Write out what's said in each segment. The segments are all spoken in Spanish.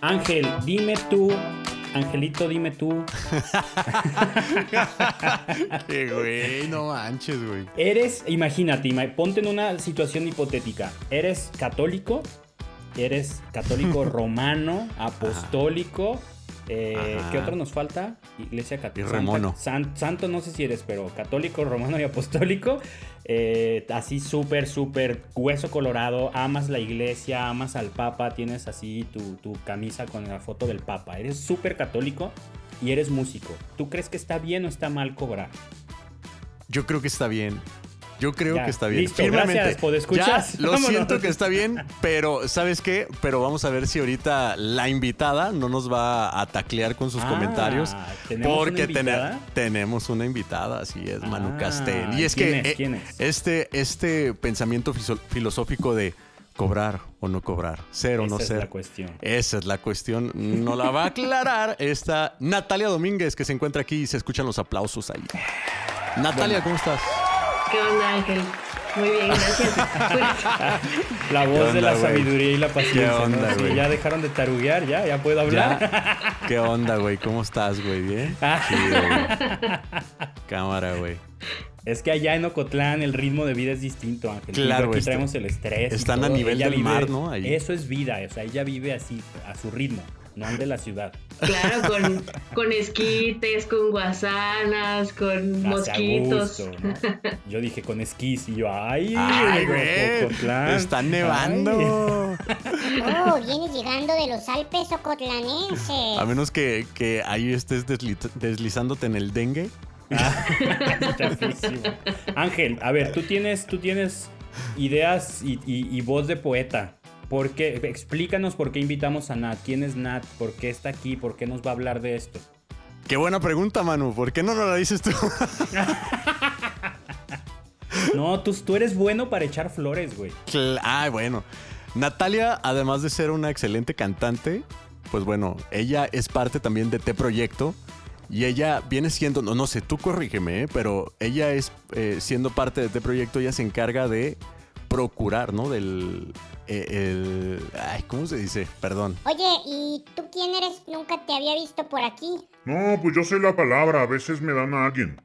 Ángel, dime tú, Angelito, dime tú. Qué güey, no manches, güey. Eres, imagínate, ima- ponte en una situación hipotética. Eres católico, eres católico romano, apostólico. Eh. ¿Qué otro nos falta? Iglesia Y católica. remono. santo no sé si eres, pero católico, romano y apostólico. eh, así súper, súper hueso colorado. Amas la iglesia, amas al papa. Tienes así tu, tu camisa con la foto del papa. Eres súper católico y eres músico. ¿Tú crees que está bien o está mal cobrar? Yo creo que está bien. Yo creo Ya, que está bien. listo, gracias, podescuchas. Ya, lo Vámonos. siento que está bien, pero ¿sabes qué? Pero vamos a ver si ahorita la invitada no nos va a taclear con sus Ah, comentarios. ¿tenemos Porque tenemos una invitada, así es, Manu Ah, Castel. Y es ¿quién que es? eh, ¿Quién es? este este pensamiento filosófico de cobrar o no cobrar, ser o Esa no es ser. la cuestión. Esa es la cuestión. No la va a aclarar esta Natalia Domínguez que se encuentra aquí y se escuchan los aplausos ahí. Natalia, ¿cómo estás? ¿Qué onda, Ángel? Muy bien, gracias. La voz de la sabiduría y la paciencia. ¿Qué onda, ¿no? Sí, ya dejaron de taruguear, ya, ya puedo hablar. ¿Ya? ¿Qué onda, güey? ¿Cómo estás, güey? ¿Bien? Ah. Chido, güey. Cámara, güey. Es que allá en Ocotlán el ritmo de vida es distinto, Ángel. Claro, Aquí traemos el estrés. están a nivel Ella del vive- mar, ¿no? Ahí. Eso es vida, o sea, ella vive así, a su ritmo, no ande la ciudad. claro, con, con esquites, con guasanas, con Hace a mosquitos. gusto, ¿no? Yo dije con esquís y yo, ay, ¡Ay, güey! Ocotlán. ¡Está Ay. nevando! Oh, vienes llegando de los Alpes ocotlanenses. A menos que, que ahí estés desli- deslizándote en el dengue. Ah. Ángel, a ver, tú tienes, tú tienes ideas y, y- y voz de poeta. ¿Por qué? Explícanos por qué invitamos a Nat. ¿Quién es Nat? ¿Por qué está aquí? ¿Por qué nos va a hablar de esto? Qué buena pregunta, Manu. ¿Por qué no nos la dices tú? No, tú, tú eres bueno para echar flores, güey. Ah, bueno. Natalia, además de ser una excelente cantante, pues bueno, ella es parte también de T Proyecto. Y ella viene siendo, no, no sé, tú corrígeme, ¿eh? pero ella es, eh, siendo parte de T Proyecto, ella se encarga de procurar, ¿no? Del, el, ay, ¿cómo se dice? Perdón. Oye, ¿y tú quién eres? Nunca te había visto por aquí. No, pues yo soy la palabra, a veces me dan a alguien.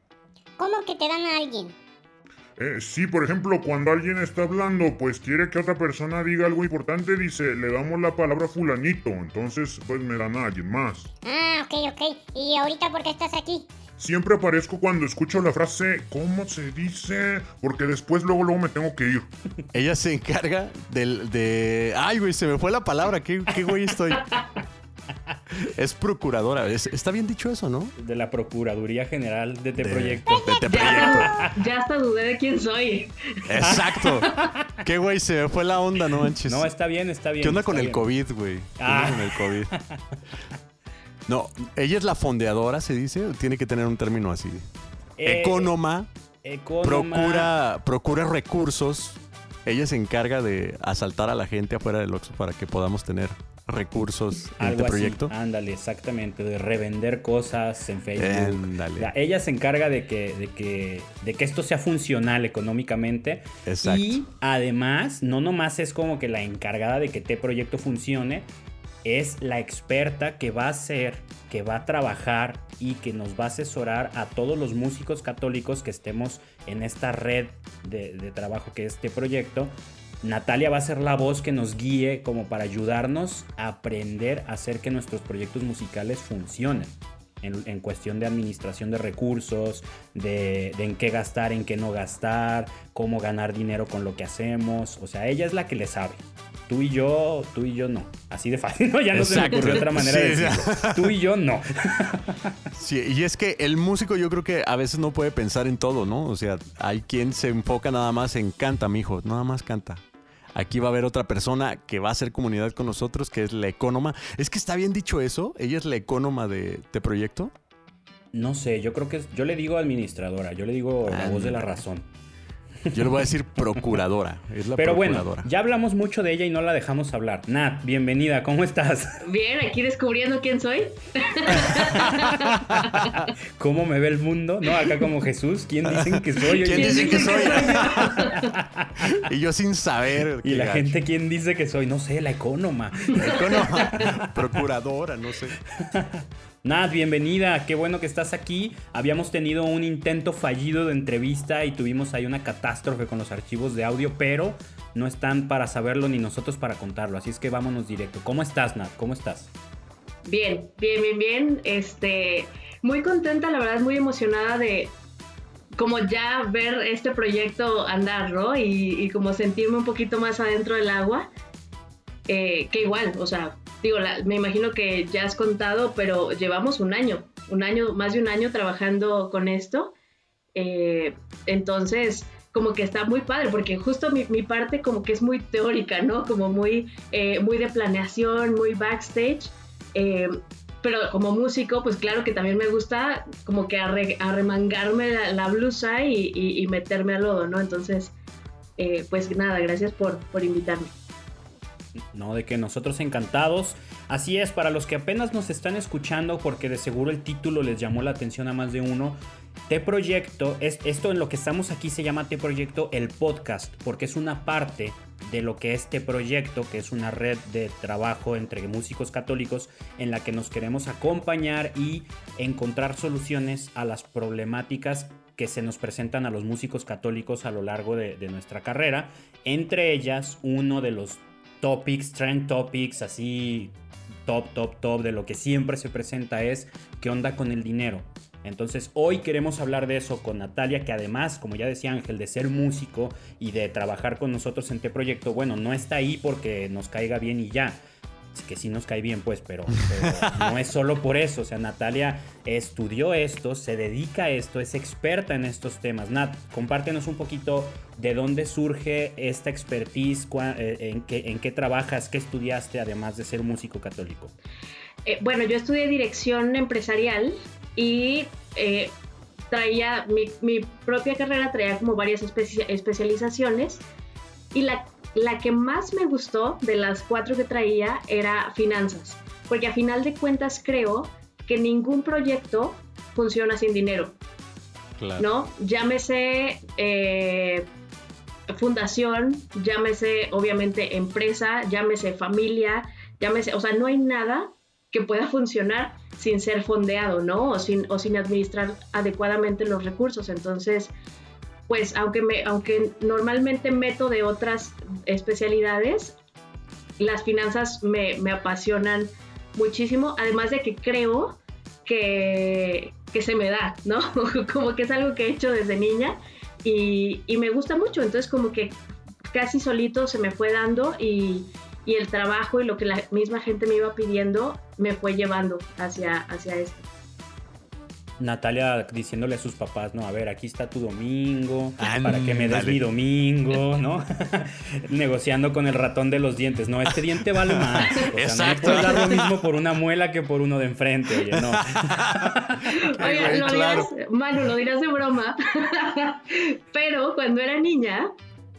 ¿Cómo que te dan a alguien? Eh, sí, por ejemplo, cuando alguien está hablando, pues quiere que otra persona diga algo importante, dice, le damos la palabra a fulanito, entonces pues me dan a alguien más. Ah, ok, ok. ¿Y ahorita por qué estás aquí? Siempre aparezco cuando escucho la frase, ¿cómo se dice? Porque después luego luego me tengo que ir. Ella se encarga del, de... Ay, güey, se me fue la palabra. ¿Qué, qué güey estoy? Es procuradora. Es- está bien dicho eso, ¿no? De la Procuraduría General de T De- Proyecto. de T Proyecto. Ya, ya hasta dudé de quién soy. Exacto. ¿Qué güey? Se me fue la onda, no manches. No, está bien, está bien. ¿Qué onda con el. COVID, güey? ¿Qué Ah. onda con el COVID? No, ella es la fondeadora, se dice. Tiene que tener un término así. Eh, Economa, Economa. procura, procura recursos. Ella se encarga de asaltar a la gente afuera del Oxxo para que podamos tener recursos en Algo este así. proyecto. Ándale, exactamente, de revender cosas en Facebook. Ándale. Ella se encarga de que, de, que, de que esto sea funcional económicamente. Exacto. Y además, no nomás es como que la encargada de que este proyecto funcione, es la experta que va a hacer, que va a trabajar y que nos va a asesorar a todos los músicos católicos que estemos en esta red de, de trabajo que es este proyecto. Natalia va a ser la voz que nos guíe como para ayudarnos a aprender a hacer que nuestros proyectos musicales funcionen. En, en cuestión de administración de recursos, de, de en qué gastar, en qué no gastar, cómo ganar dinero con lo que hacemos. O sea, ella es la que le sabe. Tú y yo, tú y yo no. Así de fácil, ¿no? Ya no se me ocurrió otra manera de decirlo. Tú y yo no. Sí, y es que el músico yo creo que a veces no puede pensar en todo, ¿no? O sea, hay quien se enfoca nada más en canta, mijo, nada más canta. Aquí va a haber otra persona que va a hacer comunidad con nosotros, que es la ecónoma. Es que está bien dicho eso. Ella es la ecónoma de, de proyecto. No sé, yo creo que es- yo le digo administradora, yo le digo la voz de la razón. Yo le voy a decir procuradora. Es la Pero bueno, procuradora. ya hablamos mucho de ella y no la dejamos hablar. Nat, bienvenida, ¿cómo estás? Bien, aquí descubriendo quién soy. ¿Cómo me ve el mundo? ¿No? Acá como Jesús. ¿Quién dicen que soy? ¿Quién dicen que soy? y yo sin saber. Y la gacho. gente, ¿quién dice que soy? No sé, la economa. Econo- procuradora, no sé. Nat, bienvenida. Qué bueno que estás aquí. Habíamos tenido un intento fallido de entrevista y tuvimos ahí una catástrofe con los archivos de audio, pero no están para saberlo ni nosotros para contarlo. Así es que vámonos directo. ¿Cómo estás, Nat? ¿Cómo estás? Bien, bien, bien, bien. Este, muy contenta, la verdad, muy emocionada de como ya ver este proyecto andar, ¿no? Y, como sentirme un poquito más adentro del agua. Eh, que igual, o sea, digo, me imagino que ya has contado, pero llevamos un año, un año, más de un año trabajando con esto. Eh, entonces, como que está muy padre, porque justo mi, parte como que es muy teórica, ¿no? Como muy, eh, muy de planeación, muy backstage. Eh, pero como músico, pues claro que también me gusta como que arre- arremangarme la, la blusa y, y- y meterme al lodo, ¿no? Entonces, eh, pues nada, gracias por, por invitarme. No, de que nosotros encantados. Así es, para los que apenas nos están escuchando, porque de seguro el título les llamó la atención a más de uno. T-Proyecto, es, esto en lo que estamos aquí se llama T-Proyecto el podcast, porque es una parte de lo que es T-Proyecto, que es una red de trabajo entre músicos católicos en la que nos queremos acompañar y encontrar soluciones a las problemáticas que se nos presentan a los músicos católicos a lo largo de, de nuestra carrera. Entre ellas, uno de los topics, trend topics, así top, top, top, de lo que siempre se presenta es qué onda con el dinero. Entonces hoy queremos hablar de eso con Natalia, que además, como ya decía Ángel, de ser músico y de trabajar con nosotros en este proyecto, bueno, no está ahí porque nos caiga bien y ya. Que sí nos cae bien, pues, pero, no es solo por eso. O sea, Natalia estudió esto, se dedica a esto, es experta en estos temas. Nat, compártenos un poquito de dónde surge esta expertise, eh, en qué, en qué trabajas, qué estudiaste, además de ser músico católico. Eh, bueno, yo estudié dirección empresarial y eh, traía mi, propia carrera, traía como varias especia- especializaciones y la, la que más me gustó de las cuatro que traía era finanzas, porque a final de cuentas creo que ningún proyecto funciona sin dinero. Claro. ¿no? Llámese eh, fundación, llámese obviamente empresa, llámese familia, llámese, o sea, no hay nada que pueda funcionar sin ser fondeado, ¿no? O sin, o sin administrar adecuadamente los recursos. Entonces, pues aunque, aunque normalmente meto de otras especialidades, las finanzas me, me apasionan muchísimo, además de que creo que, que se me da, ¿no? como que es algo que he hecho desde niña y, y me gusta mucho, entonces como que casi solito se me fue dando y, y el trabajo y lo que la misma gente me iba pidiendo me fue llevando hacia, hacia esto. Natalia diciéndole a sus papás, no, a ver, aquí está tu domingo, para que me des mi domingo, ¿no? Negociando con el ratón de los dientes, no, este diente vale más. O sea, no Exacto. puedes dar lo mismo por una muela que por uno de enfrente, oye, no. Oye, lo claro. dirás, Manu, lo dirás de broma, pero cuando era niña,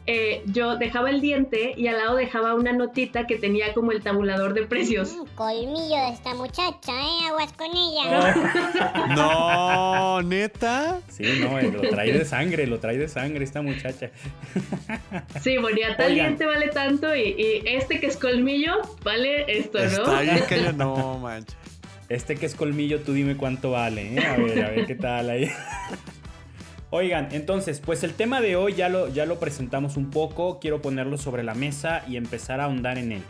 eh, yo dejaba el diente y al lado dejaba una notita que tenía como el tabulador de precios. Mm, colmillo de esta muchacha, ¿eh? Aguas con ella. No, neta. Sí, no, eh, lo trae de sangre, lo trae de sangre esta muchacha. Sí, ponía tal Oigan. diente vale tanto y, y este que es colmillo vale esto, ¿no? Está bien que no, mancha. Este que es colmillo, tú dime cuánto vale, ¿eh? A ver, a ver qué tal ahí. Oigan, entonces, pues el tema de hoy ya lo, ya lo presentamos un poco, quiero ponerlo sobre la mesa y empezar a ahondar en él.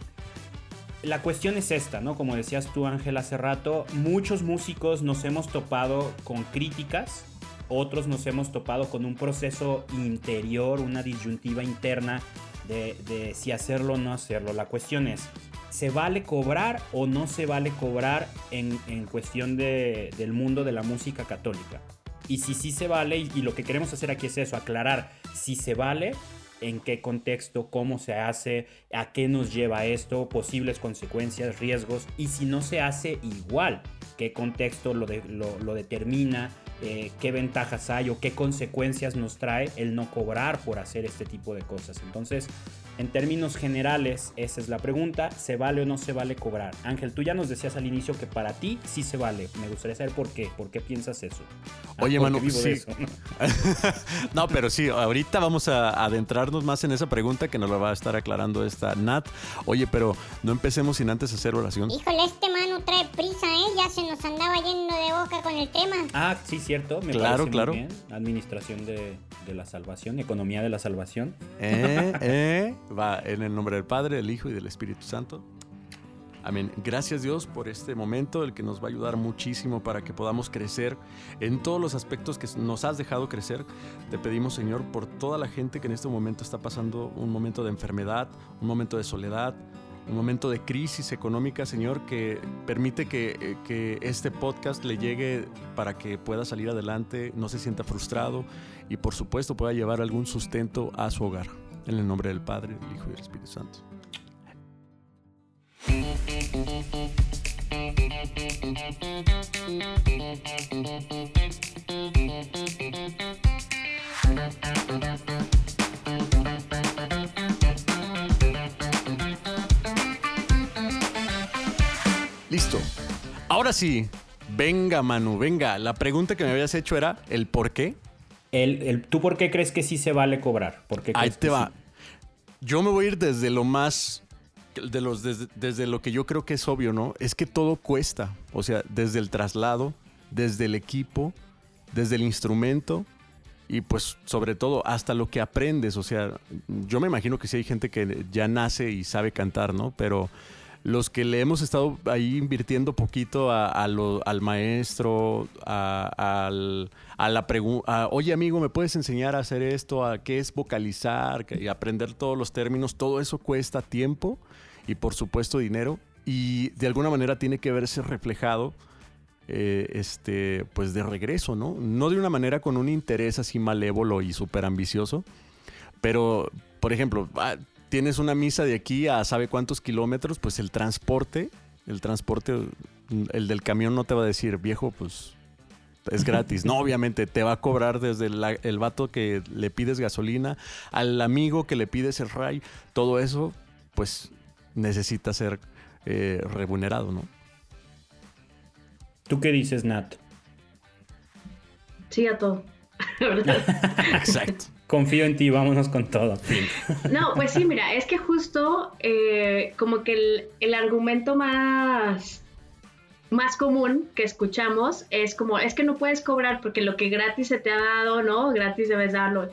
La cuestión es esta, ¿no? Como decías tú, Ángel, hace rato, muchos músicos nos hemos topado con críticas, otros nos hemos topado con un proceso interior, una disyuntiva interna de, de si hacerlo o no hacerlo. La cuestión es, ¿se vale cobrar o no se vale cobrar en, en cuestión de- del mundo de la música católica? Y si sí se vale, y, lo que queremos hacer aquí es eso, aclarar si se vale, en qué contexto, cómo se hace, a qué nos lleva esto, posibles consecuencias, riesgos, y si no se hace igual, qué contexto lo- lo determina, eh, qué ventajas hay o qué consecuencias nos trae el no cobrar por hacer este tipo de cosas. Entonces, en términos generales, esa es la pregunta, ¿se vale o no se vale cobrar? Ángel, tú ya nos decías al inicio que para ti sí se vale. Me gustaría saber por qué, por qué piensas eso. Ah, Oye, porque Manu, vivo de sí. eso, ¿no? no, pero sí, ahorita vamos a adentrarnos más en esa pregunta que nos la va a estar aclarando esta Nat. Oye, pero no empecemos sin antes hacer oración. Híjole, este mano trae prisa, ¿eh? Ya se nos andaba yendo de boca con el tema. Ah, sí, cierto. Me Claro, parece muy claro. bien. Administración de, de la salvación, economía de la salvación. ¿Eh? ¿Eh? Va en el nombre del Padre, del Hijo y del Espíritu Santo. Amén. Gracias Dios por este momento, el que nos va a ayudar muchísimo para que podamos crecer en todos los aspectos que nos has dejado crecer. Te pedimos Señor por toda la gente que en este momento está pasando un momento de enfermedad, un momento de soledad, un momento de crisis económica, Señor, que permite que, eh, que este podcast le llegue para que pueda salir adelante, no se sienta frustrado y por supuesto pueda llevar algún sustento a su hogar. En el nombre del Padre, del Hijo y del Espíritu Santo. Listo. Ahora sí, venga Manu, venga. La pregunta que me habías hecho era el por qué. El, el- ¿Tú por qué crees que sí se vale cobrar? ¿Por qué Ahí te va. sí? Yo me voy a ir desde lo más. De los, desde, desde lo que yo creo que es obvio, ¿no? Es que todo cuesta. O sea, desde el traslado, desde el equipo, desde el instrumento y pues sobre todo hasta lo que aprendes. O sea, yo me imagino que sí hay gente que ya nace y sabe cantar, ¿no? Pero los que le hemos estado ahí invirtiendo poquito a, lo- al maestro, a, al- a la pregunta, oye amigo, ¿me puedes enseñar a hacer esto? ¿A qué es vocalizar? Y aprender todos los términos, todo eso cuesta tiempo y por supuesto dinero y de alguna manera tiene que verse reflejado eh, este, pues de regreso, ¿no? No de una manera con un interés así malévolo y súper ambicioso, pero, por ejemplo, ah, tienes una misa de aquí a sabe cuántos kilómetros, pues el transporte, el transporte, el del camión no te va a decir, viejo, pues es gratis. No, obviamente te va a cobrar desde la- el vato que le pides gasolina, al amigo que le pides el ray, todo eso, pues necesita ser eh, remunerado, ¿no? ¿Tú qué dices, Nat? Sí, a todo. Exacto. Confío en ti, vámonos con todo. No, pues sí, mira, es que justo eh, como que el, el argumento más, más común que escuchamos es como, es que no puedes cobrar porque lo que gratis se te ha dado, ¿no? Gratis debes darlo.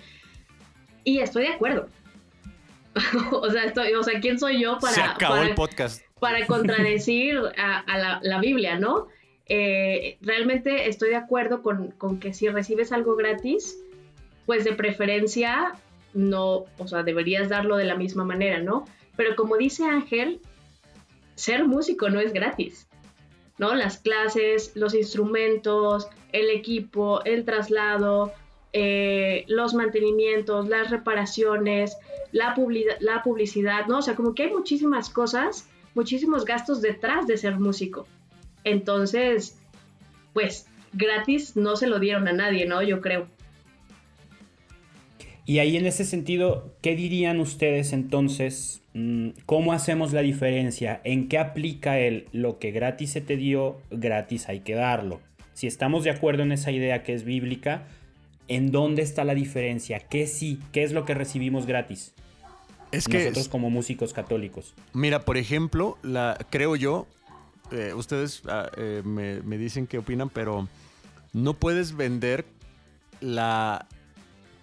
Y estoy de acuerdo. o sea, estoy, o sea, ¿quién soy yo para, Se acabó para- el podcast. para contradecir a, a la, la Biblia, ¿no? Eh, realmente estoy de acuerdo con, con que si recibes algo gratis, pues de preferencia no, o sea, deberías darlo de la misma manera, ¿no? Pero como dice Ángel, ser músico no es gratis, ¿no? Las clases, los instrumentos, el equipo, el traslado, eh, los mantenimientos, las reparaciones, la, la publicidad, ¿no? O sea, como que hay muchísimas cosas, muchísimos gastos detrás de ser músico. Entonces, pues gratis no se lo dieron a nadie, ¿no? Yo creo. Y ahí en ese sentido, ¿qué dirían ustedes entonces? Mm, ¿Cómo hacemos la diferencia? ¿En qué aplica el lo que gratis se te dio, gratis hay que darlo? Si estamos de acuerdo en esa idea que es bíblica, ¿en dónde está la diferencia? ¿Qué sí? ¿Qué es lo que recibimos gratis? Es que, Nosotros como músicos católicos. mira, por ejemplo, la, creo yo, eh, ustedes ah, eh, me, me dicen qué opinan, pero no puedes vender la,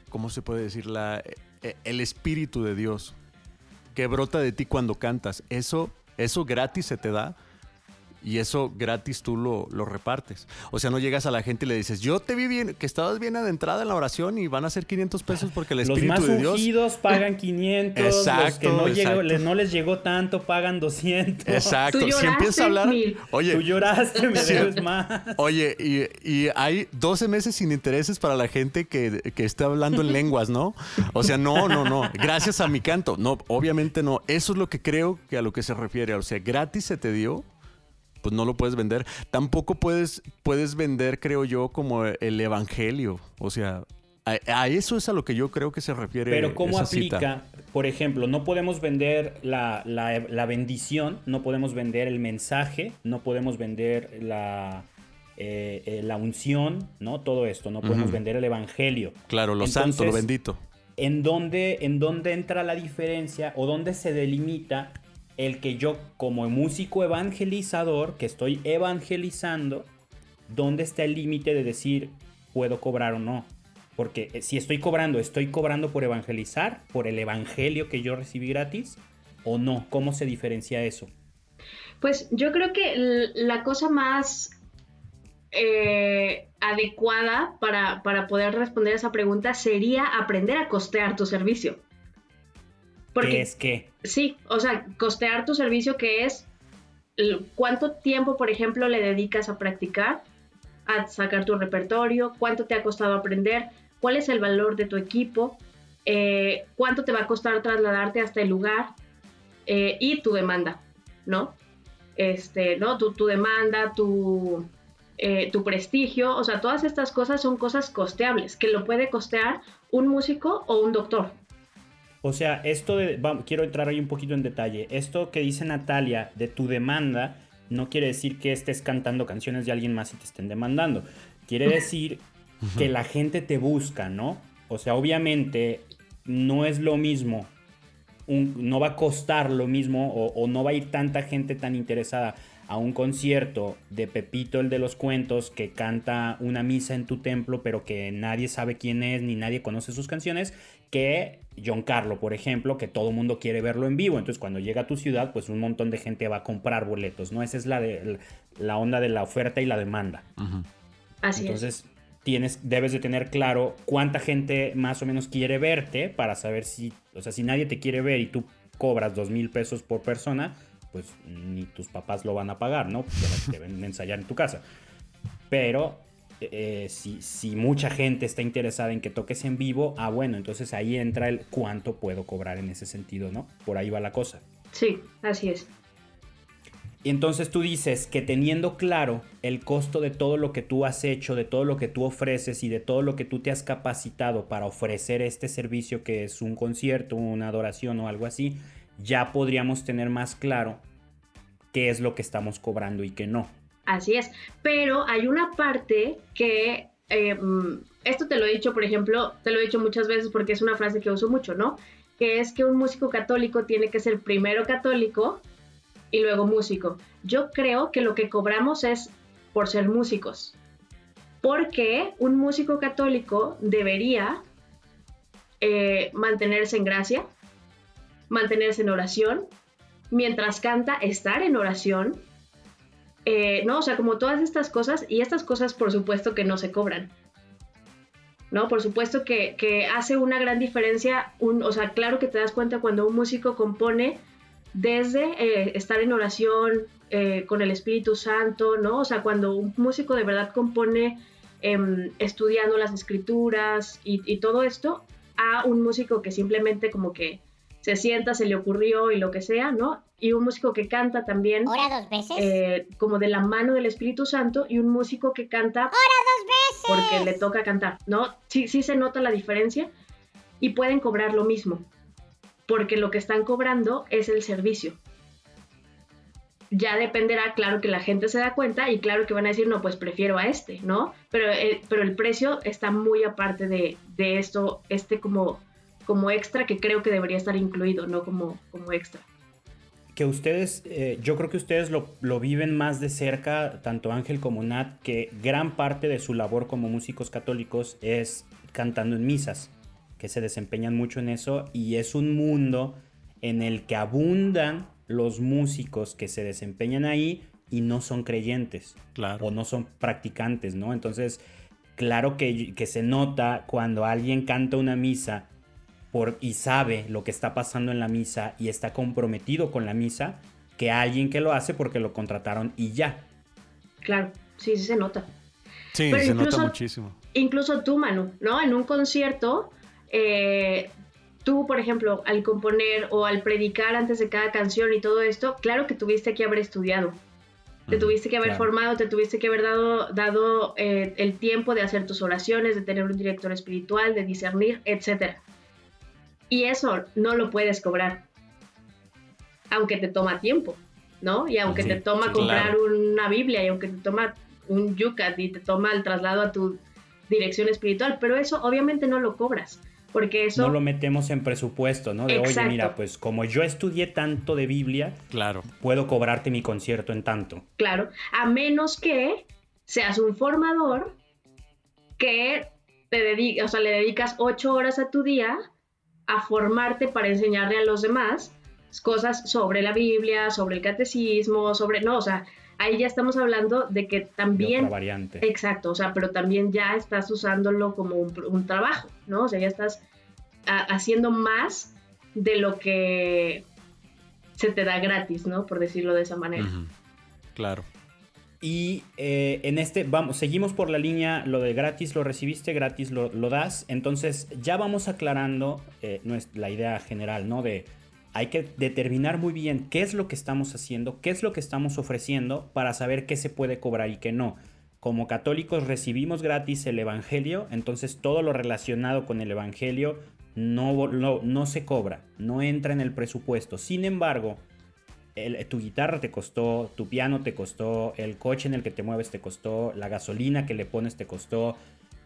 ¿cómo se puede decir? La, eh, el espíritu de Dios que brota de ti cuando cantas. Eso, eso gratis se te da. Y eso gratis tú lo, lo repartes. O sea, no llegas a la gente y le dices, yo te vi bien, que estabas bien adentrada en la oración y van a ser 500 pesos porque el Los Espíritu más de Dios... ungidos pagan 500, los que Exacto, no, llegó- exacto. les- no les llegó tanto pagan 200. Exacto. Tú Si empiezas a hablar... Mil. Oye, Tú lloraste, me debes más. Oye, y, y hay 12 meses sin intereses para la gente que, que está hablando en lenguas, ¿no? O sea, no, no, no. Gracias a mi canto. No, obviamente no. Eso es lo que creo que a lo que se refiere. O sea, gratis se te dio. Pues no lo puedes vender. Tampoco puedes, puedes vender, creo yo, como el evangelio. O sea, a, eso es a lo que yo creo que se refiere. Pero ¿cómo aplica? Por ejemplo, no podemos vender la, bendición, no podemos vender el mensaje, no podemos vender la, eh, eh, la unción, ¿no? Todo esto, no podemos vender el evangelio. Claro, lo santo, lo bendito. ¿en dónde, ¿En dónde entra la diferencia o dónde se delimita el que yo como músico evangelizador, que estoy evangelizando, dónde está el límite de decir puedo cobrar o no? Porque eh, si estoy cobrando, ¿estoy cobrando por evangelizar? ¿Por el evangelio que yo recibí gratis? ¿O no? ¿Cómo se diferencia eso? Pues yo creo que la cosa más eh, adecuada para, para, poder responder esa pregunta sería aprender a costear tu servicio. Porque, ¿Qué es qué? Sí, o sea, costear tu servicio que es cuánto tiempo, por ejemplo, le dedicas a practicar, a sacar tu repertorio, cuánto te ha costado aprender, cuál es el valor de tu equipo, eh, cuánto te va a costar trasladarte hasta el lugar eh, y tu demanda, ¿no? Este, ¿no? Tu, tu demanda, tu, eh, tu prestigio, o sea, todas estas cosas son cosas costeables, que lo puede costear un músico o un doctor. O sea, esto de, quiero entrar ahí un poquito en detalle, esto que dice Natalia de tu demanda, no quiere decir que estés cantando canciones de alguien más y te estén demandando. Quiere decir que la gente te busca, ¿no? O sea, obviamente no es lo mismo, no va a costar lo mismo o, no va a ir tanta gente tan interesada a un concierto de Pepito el de los cuentos que canta una misa en tu templo pero que nadie sabe quién es ni nadie conoce sus canciones que John Carlo, por ejemplo, que todo el mundo quiere verlo en vivo. Entonces cuando llega a tu ciudad pues un montón de gente va a comprar boletos, ¿no? Esa es la, de, la onda de la oferta y la demanda. Así Entonces, tienes, debes de tener claro cuánta gente más o menos quiere verte para saber si, o sea, si nadie te quiere ver y tú cobras dos mil pesos por persona, pues ni tus papás lo van a pagar, ¿no? Porque deben ensayar en tu casa. Pero eh, si, si, mucha gente está interesada en que toques en vivo, ah, bueno, entonces ahí entra el cuánto puedo cobrar en ese sentido, ¿no? Por ahí va la cosa. Sí, así es. Y entonces tú dices que teniendo claro el costo de todo lo que tú has hecho, de todo lo que tú ofreces y de todo lo que tú te has capacitado para ofrecer este servicio que es un concierto, una adoración o algo así, ya podríamos tener más claro qué es lo que estamos cobrando y qué no. Así es, pero hay una parte que, eh, mm, esto te lo he dicho, por ejemplo, te lo he dicho muchas veces porque es una frase que uso mucho, ¿no? Que es que un músico católico tiene que ser primero católico y luego músico. Yo creo que lo que cobramos es por ser músicos. Porque un músico católico debería eh, mantenerse en gracia, mantenerse en oración, mientras canta, estar en oración. Eh, no, o sea, como todas estas cosas, y estas cosas por supuesto que no se cobran. ¿no? Por supuesto que, que hace una gran diferencia, un, o sea, claro que te das cuenta cuando un músico compone desde eh, estar en oración eh, con el Espíritu Santo, ¿no? O sea, cuando un músico de verdad compone em, estudiando las escrituras y, todo esto, a un músico que simplemente como que se sienta, se le ocurrió y lo que sea, ¿no? Y un músico que canta también. ¿Hora dos veces? Eh, como de la mano del Espíritu Santo y un músico que canta. ¡Hora dos veces! Porque le toca cantar, ¿no? Sí, sí se nota la diferencia y pueden cobrar lo mismo porque lo que están cobrando es el servicio. Ya dependerá, claro que la gente se da cuenta y claro que van a decir, no, pues prefiero a este, ¿no? Pero, eh, pero el precio está muy aparte de, esto, este como, como extra que creo que debería estar incluido, no como, como extra. Que ustedes, eh, yo creo que ustedes lo, lo viven más de cerca, tanto Ángel como Nat, que gran parte de su labor como músicos católicos es cantando en misas que se desempeñan mucho en eso y es un mundo en el que abundan los músicos que se desempeñan ahí y no son creyentes claro. o no son practicantes, ¿no? Entonces, claro que, que se nota cuando alguien canta una misa por, y sabe lo que está pasando en la misa y está comprometido con la misa, que alguien que lo hace porque lo contrataron y ya. Claro, sí, sí se nota. Sí, se nota muchísimo. Incluso tú, Manu, ¿no? En un concierto, eh, tú, por ejemplo, al componer o al predicar antes de cada canción y todo esto, claro que tuviste que haber estudiado. Te tuviste que haber claro. formado, te tuviste que haber dado, dado eh, el tiempo de hacer tus oraciones, de tener un director espiritual, de discernir, etc. Y eso no lo puedes cobrar, aunque te toma tiempo, ¿no? Y aunque Sí, te toma sí, comprar claro. una Biblia, y aunque te toma un yucat y te toma el traslado a tu dirección espiritual, pero eso obviamente no lo cobras, porque eso... No lo metemos en presupuesto, ¿no? De, oye, mira, pues como yo estudié tanto de Biblia, Claro. puedo cobrarte mi concierto en tanto. Claro, a menos que seas un formador que te dedica, o sea, le dedicas ocho horas a tu día a formarte para enseñarle a los demás cosas sobre la Biblia, sobre el catecismo, sobre, no, o sea, ahí ya estamos hablando de que también, otra variante. exacto, o sea, pero también ya estás usándolo como un, un trabajo, ¿no? O sea, ya estás a- haciendo más de lo que se te da gratis, ¿no? Por decirlo de esa manera. Claro. Y eh, en este, vamos, seguimos por la línea, lo de gratis lo recibiste, gratis lo, das. Entonces ya vamos aclarando eh, la idea general, ¿no? De hay que determinar muy bien qué es lo que estamos haciendo, qué es lo que estamos ofreciendo para saber qué se puede cobrar y qué no. Como católicos recibimos gratis el Evangelio, entonces todo lo relacionado con el Evangelio no, no se cobra, no entra en el presupuesto. Sin embargo, el- tu guitarra te costó, tu piano te costó, el coche en el que te mueves te costó, la gasolina que le pones te costó,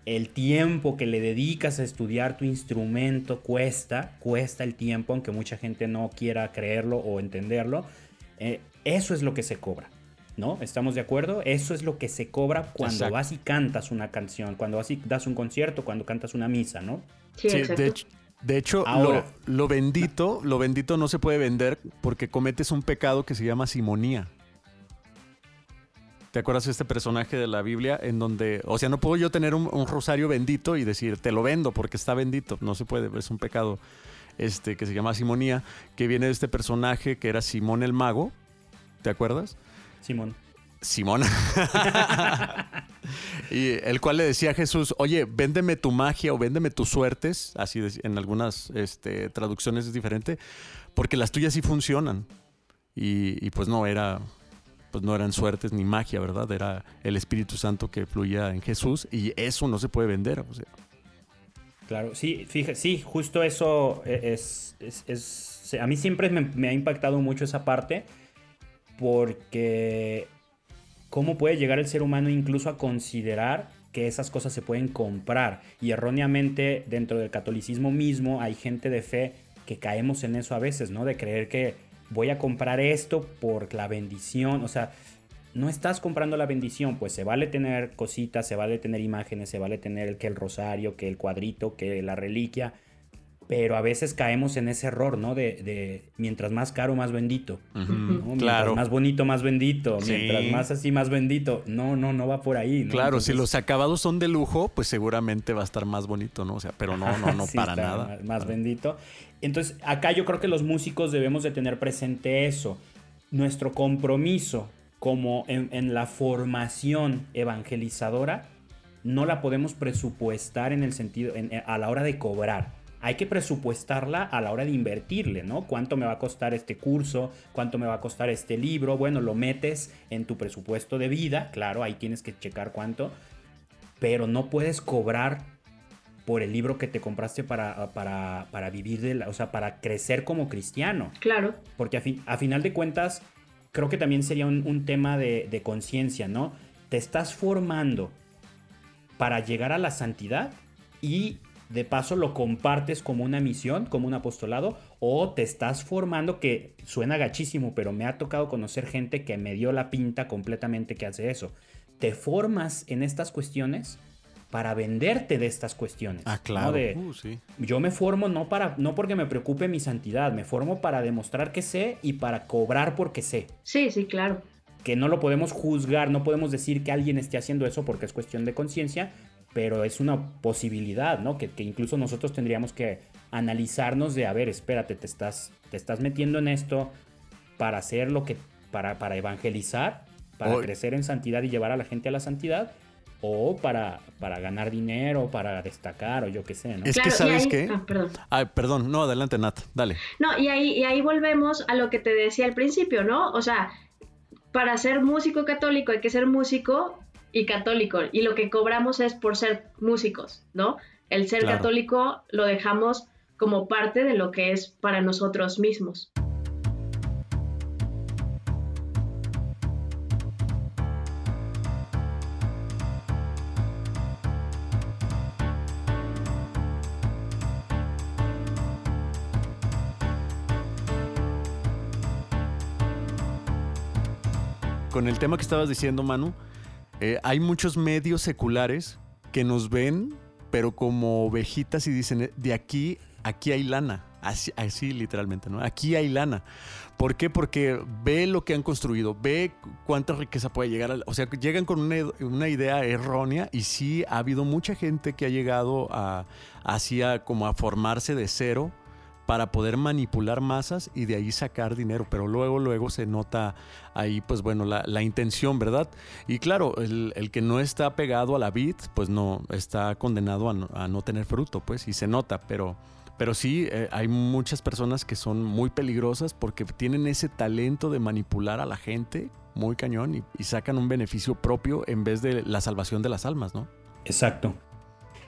el tiempo que le dedicas a estudiar tu instrumento cuesta, cuesta el tiempo, aunque mucha gente no quiera creerlo o entenderlo. Eh, eso es lo que se cobra, ¿no? ¿Estamos de acuerdo? Eso es lo que se cobra cuando Exacto. vas y cantas una canción, cuando vas y das un concierto, cuando cantas una misa, ¿no? Sí, Sí, exacto. de hecho, de hecho, Ahora. lo, lo bendito, lo bendito no se puede vender porque cometes un pecado que se llama simonía. ¿Te acuerdas de este personaje de la Biblia en donde, o sea, no puedo yo tener un, un rosario bendito y decir, te lo vendo porque está bendito? No se puede, es un pecado este, que se llama simonía, que viene de este personaje que era Simón el Mago, ¿te acuerdas? Simón. Simón. y el cual le decía a Jesús, oye, véndeme tu magia o véndeme tus suertes, así en algunas este, traducciones es diferente, porque las tuyas sí funcionan. Y, pues no era, pues no eran suertes ni magia, ¿verdad? Era el Espíritu Santo que fluía en Jesús y eso no se puede vender. Claro, sí, fíjate, sí, justo eso es, es- es- a mí siempre me, me ha impactado mucho esa parte porque cómo puede llegar el ser humano incluso a considerar que esas cosas se pueden comprar y erróneamente dentro del catolicismo mismo hay gente de fe que caemos en eso a veces, ¿no? De creer que voy a comprar esto por la bendición, o sea, no estás comprando la bendición, pues se vale tener cositas, se vale tener imágenes, se vale tener el, que el rosario, que el cuadrito, que la reliquia, pero a veces caemos en ese error, ¿no? De, de mientras más caro, más bendito. ¿no? Mientras Claro. más bonito, más bendito. Sí. Mientras más así, más bendito. No, no, no va por ahí. ¿no? Claro, si los acabados son de lujo, pues seguramente va a estar más bonito, ¿no? O sea, pero no, no, no, Sí, para nada. Más, más bendito. Entonces, acá yo creo que los músicos debemos de tener presente eso. Nuestro compromiso como en, en la formación evangelizadora no la podemos presupuestar en el sentido, en- a la hora de cobrar. Hay que presupuestarla a la hora de invertirle, ¿no? ¿Cuánto me va a costar este curso? ¿Cuánto me va a costar este libro? Bueno, lo metes en tu presupuesto de vida, claro, ahí tienes que checar cuánto, pero no puedes cobrar por el libro que te compraste para, para, para vivir, de la, o sea, para crecer como cristiano. Claro, Porque a, fin- a final de cuentas, creo que también sería un, un tema de, de conciencia, ¿no? Te estás formando para llegar a la santidad y de paso lo compartes como una misión, como un apostolado, o te estás formando, que suena gachísimo, pero me ha tocado conocer gente que me dio la pinta completamente que hace eso. Te formas en estas cuestiones para venderte de estas cuestiones. Ah, ¿no? claro. De- Uh, sí. yo me formo no para no porque me preocupe mi santidad, me formo para demostrar que sé y para cobrar porque sé. sí, sí, claro. Que no lo podemos juzgar, no podemos decir que alguien esté haciendo eso porque es cuestión de conciencia, pero es una posibilidad, ¿no? Que, que incluso nosotros tendríamos que analizarnos de, a ver, espérate, te estás, te estás metiendo en esto para hacer lo que, para, para evangelizar, para crecer en santidad y llevar a la gente a la santidad, o para, para ganar dinero, para destacar, o yo qué sé, ¿no? Es Claro, que, ¿sabes ahí- qué? ah, perdón. Ay, perdón, no, adelante, Nat, dale. No, y ahí, y ahí volvemos a lo que te decía al principio, ¿no? O sea, para ser músico católico hay que ser músico y católico. Y lo que cobramos es por ser músicos, ¿no? El ser Claro. católico lo dejamos como parte de lo que es para nosotros mismos. Con el tema que estabas diciendo, Manu, eh, hay muchos medios seculares que nos ven, pero como ovejitas y dicen, eh, de aquí, aquí hay lana. Así, literalmente, ¿no? Aquí hay lana. ¿Por qué? Porque ve lo que han construido, ve cuánta riqueza puede llegar. o sea, llegan con una, idea errónea y sí ha habido mucha gente que ha llegado como a formarse de cero para poder manipular masas y de ahí sacar dinero, pero luego, luego se nota ahí, pues bueno, la, la intención, ¿verdad? Y claro, el, el que no está pegado a la vid, pues no, está condenado a no, a no tener fruto, pues, y se nota, pero, pero sí, eh, hay muchas personas que son muy peligrosas porque tienen ese talento de manipular a la gente muy cañón y, y sacan un beneficio propio en vez de la salvación de las almas, ¿no? Exacto.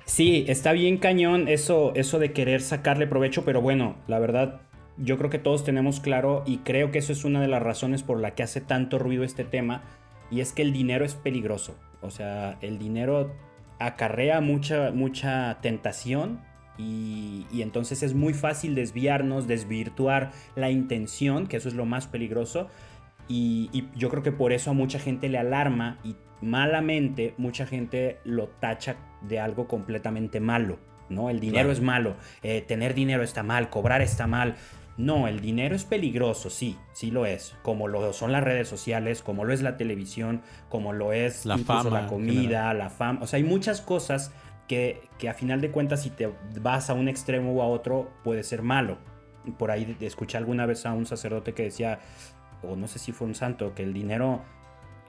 Sí, está bien cañón eso, eso de querer sacarle provecho, pero bueno, la verdad, yo creo que todos tenemos claro y creo que eso es una de las razones por la que hace tanto ruido este tema, y es que el dinero es peligroso. O sea, el dinero acarrea mucha, mucha tentación y, y entonces es muy fácil desviarnos, desvirtuar la intención, que eso es lo más peligroso. Y, y yo creo que por eso a mucha gente le alarma y malamente mucha gente lo tacha de algo completamente malo, ¿no? El dinero Claro. es malo, eh, tener dinero está mal, cobrar está mal. No, el dinero es peligroso, sí, sí lo es. Como lo son las redes sociales, como lo es la televisión, como lo es La incluso fama la comida, la fama. O sea, hay muchas cosas que, que a final de cuentas, si te vas a un extremo o a otro, puede ser malo. Por ahí escuché alguna vez a un sacerdote que decía, o no sé si fue un santo, que el dinero,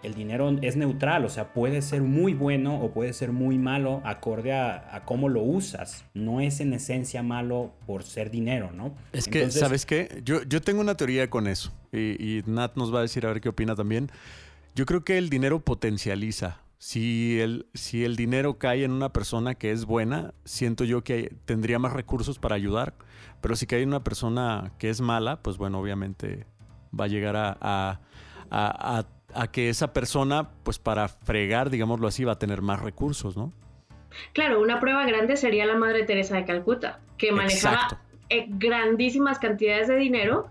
el dinero es neutral, o sea, puede ser muy bueno o puede ser muy malo acorde a, a cómo lo usas. No es en esencia malo por ser dinero, ¿no? Es que, Entonces, ¿sabes qué? Yo, yo tengo una teoría con eso. Y, y Nat nos va a decir a ver qué opina también. Yo creo que el dinero potencializa. Si el, si el dinero cae en una persona que es buena, siento yo que tendría más recursos para ayudar. Pero si cae en una persona que es mala, pues bueno, obviamente va a llegar a, a- a- a- a que esa persona, pues para fregar, digámoslo así, va a tener más recursos, ¿no? Claro, una prueba grande sería la Madre Teresa de Calcuta, que manejaba Exacto. eh, grandísimas cantidades de dinero,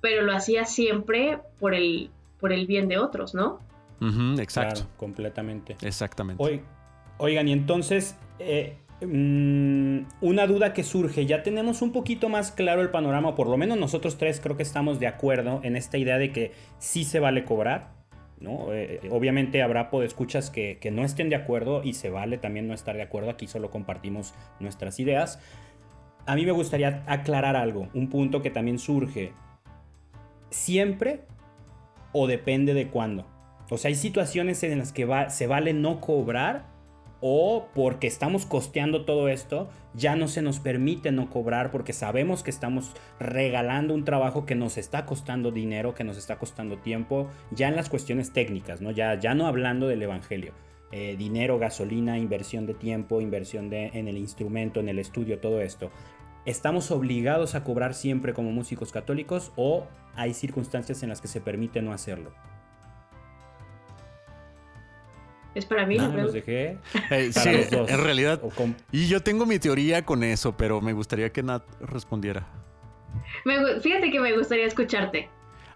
pero lo hacía siempre por el, por el bien de otros, ¿no? Exacto. Claro, completamente. Exactamente. Oi- Oigan, y entonces, eh, mm, una duda que surge, ya tenemos un poquito más claro el panorama, o por lo menos nosotros tres creo que estamos de acuerdo en esta idea de que sí se vale cobrar, ¿no? Eh, obviamente habrá podescuchas que, que no estén de acuerdo y se vale también no estar de acuerdo, aquí solo compartimos nuestras ideas. A mí me gustaría aclarar algo, un punto que también surge. ¿Siempre o depende de cuándo? O sea, hay situaciones en las que se vale no cobrar o porque estamos costeando todo esto, ya no se nos permite no cobrar porque sabemos que estamos regalando un trabajo que nos está costando dinero, que nos está costando tiempo, ya en las cuestiones técnicas, ¿no? Ya, ya no hablando del Evangelio. Eh, dinero, gasolina, inversión de tiempo, inversión en el instrumento, en el estudio, todo esto. ¿Estamos obligados a cobrar siempre como músicos católicos o hay circunstancias en las que se permite no hacerlo? Es para mí. Ah, los dejé Eh, para sí, los dos. en realidad Y yo tengo mi teoría con eso, pero me gustaría que Nat respondiera. Me fíjate que me gustaría escucharte.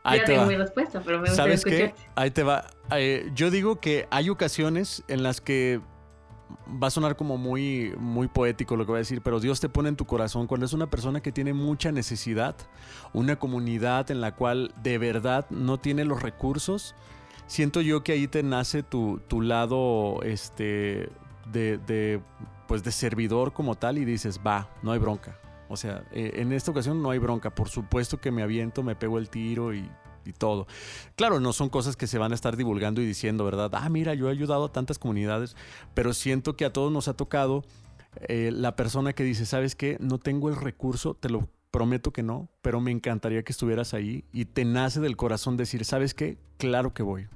Ahí ya te tengo va. mi respuesta, pero me gustaría ¿Sabes qué? escucharte. Ahí te va. Eh, yo digo que hay ocasiones en las que va a sonar como muy, muy poético lo que voy a decir, pero Dios te pone en tu corazón cuando es una persona que tiene mucha necesidad, una comunidad en la cual de verdad no tiene los recursos. Siento yo que ahí te nace tu, tu lado este, de, de, pues de servidor como tal y dices, va, no hay bronca. O sea, eh, en esta ocasión no hay bronca. Por supuesto que me aviento, me pego el tiro y, y todo. Claro, no son cosas que se van a estar divulgando y diciendo, ¿verdad? Ah, mira, yo he ayudado a tantas comunidades, pero siento que a todos nos ha tocado eh, la persona que dice, ¿sabes qué? No tengo el recurso, te lo prometo que no, pero me encantaría que estuvieras ahí y te nace del corazón decir, ¿sabes qué? Claro que voy.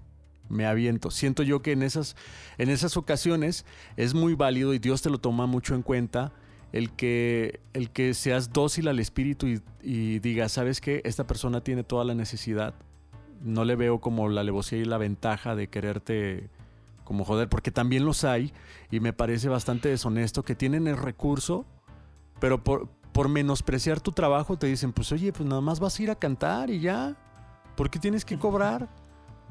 Me aviento. Siento yo que en esas, en esas ocasiones es muy válido y Dios te lo toma mucho en cuenta el que, el que seas dócil al espíritu y, y digas, ¿sabes qué? Esta persona tiene toda la necesidad. No le veo como la alevosía y la ventaja de quererte como joder, porque también los hay y me parece bastante deshonesto que tienen el recurso, pero por, por menospreciar tu trabajo te dicen, pues oye, pues nada más vas a ir a cantar y ya. ¿Por qué tienes que cobrar?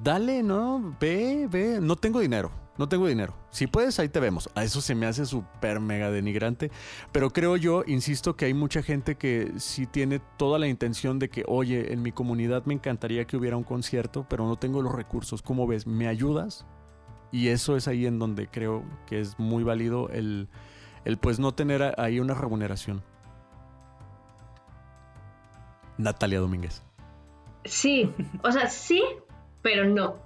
Dale, ¿no? Ve, ve. No tengo dinero, no tengo dinero. Si puedes, ahí te vemos. A eso se me hace súper mega denigrante. Pero creo yo, insisto, que hay mucha gente que sí tiene toda la intención de que, oye, en mi comunidad me encantaría que hubiera un concierto, pero no tengo los recursos. ¿Cómo ves? ¿Me ayudas? Y eso es ahí en donde creo que es muy válido el, el pues no tener ahí una remuneración. Natalia Domínguez. Sí, o sea, sí, pero no.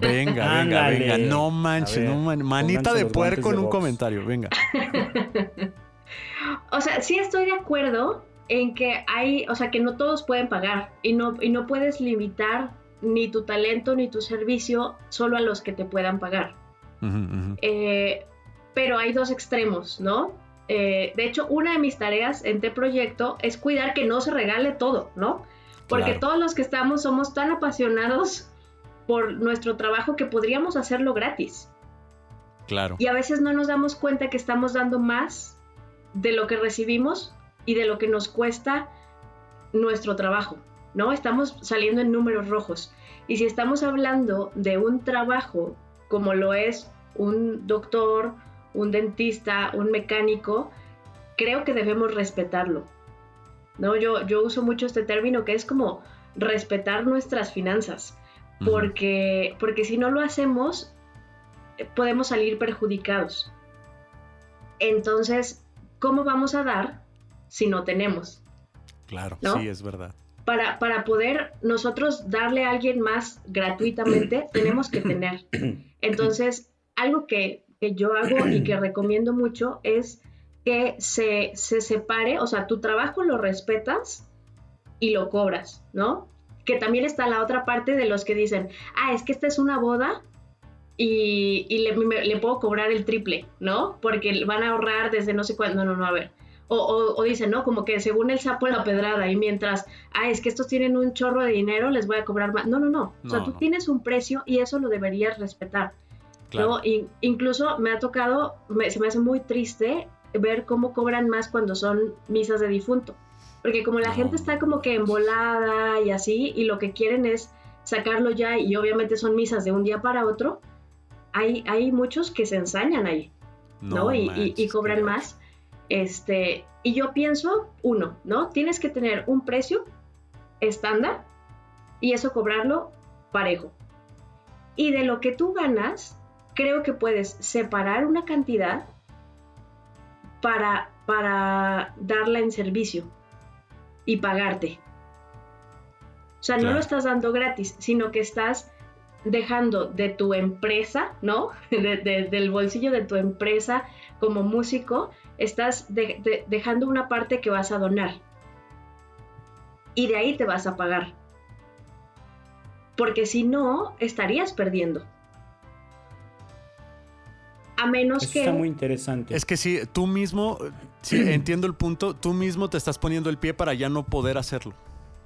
Venga, venga, Ándale. venga. No manches, ver, no man- manita de puerco en de un box. comentario, venga. O sea, sí estoy de acuerdo en que hay, o sea, que no todos pueden pagar y no, y no puedes limitar ni tu talento ni tu servicio solo a los que te puedan pagar. Eh, pero hay dos extremos, ¿no? Eh, de hecho, una de mis tareas en este proyecto es cuidar que no se regale todo, ¿no? Porque Claro. todos los que estamos somos tan apasionados por nuestro trabajo que podríamos hacerlo gratis. Claro. Y a veces no nos damos cuenta que estamos dando más de lo que recibimos y de lo que nos cuesta nuestro trabajo, ¿no? Estamos saliendo en números rojos. Y si estamos hablando de un trabajo como lo es un doctor, un dentista, un mecánico, creo que debemos respetarlo. ¿no? Yo, yo uso mucho este término que es como respetar nuestras finanzas, porque, porque si no lo hacemos, podemos salir perjudicados. Entonces, ¿cómo vamos a dar si no tenemos? Claro, ¿no? sí, es verdad. Para, para poder nosotros darle a alguien más gratuitamente, tenemos que tener. Entonces, algo que, que yo hago y que recomiendo mucho es que se, se separe, o sea, tu trabajo lo respetas y lo cobras, ¿no? Que también está la otra parte de los que dicen, ah, es que esta es una boda y, y le, me- le puedo cobrar el triple, ¿no? Porque van a ahorrar desde no sé cuándo, no, no, no, a ver. O, o, o dicen, ¿no? Como que según el sapo la pedrada y mientras, ah, es que estos tienen un chorro de dinero, les voy a cobrar más. No, no, no. o sea, tú no. tienes un precio y eso lo deberías respetar. Claro. ¿no? Y- incluso me ha tocado, me- se me hace muy triste ver cómo cobran más cuando son misas de difunto. Porque como la No. gente está como que embolada y así, y lo que quieren es sacarlo ya, y obviamente son misas de un día para otro, hay, hay muchos que se ensañan ahí, ¿no? y, y- y manches, cobran más. Este, y yo pienso, uno, ¿no? Tienes que tener un precio estándar y eso cobrarlo parejo. Y de lo que tú ganas, creo que puedes separar una cantidad para, para darla en servicio y pagarte. O sea, no lo estás dando gratis, sino que estás dejando de tu empresa, ¿no? De- de- del bolsillo de tu empresa como músico, estás de- de- dejando una parte que vas a donar. Y de ahí te vas a pagar. Porque si no, estarías perdiendo. A menos Eso que... está muy interesante. Es que sí, tú mismo, sí, entiendo el punto, tú mismo te estás poniendo el pie para ya no poder hacerlo.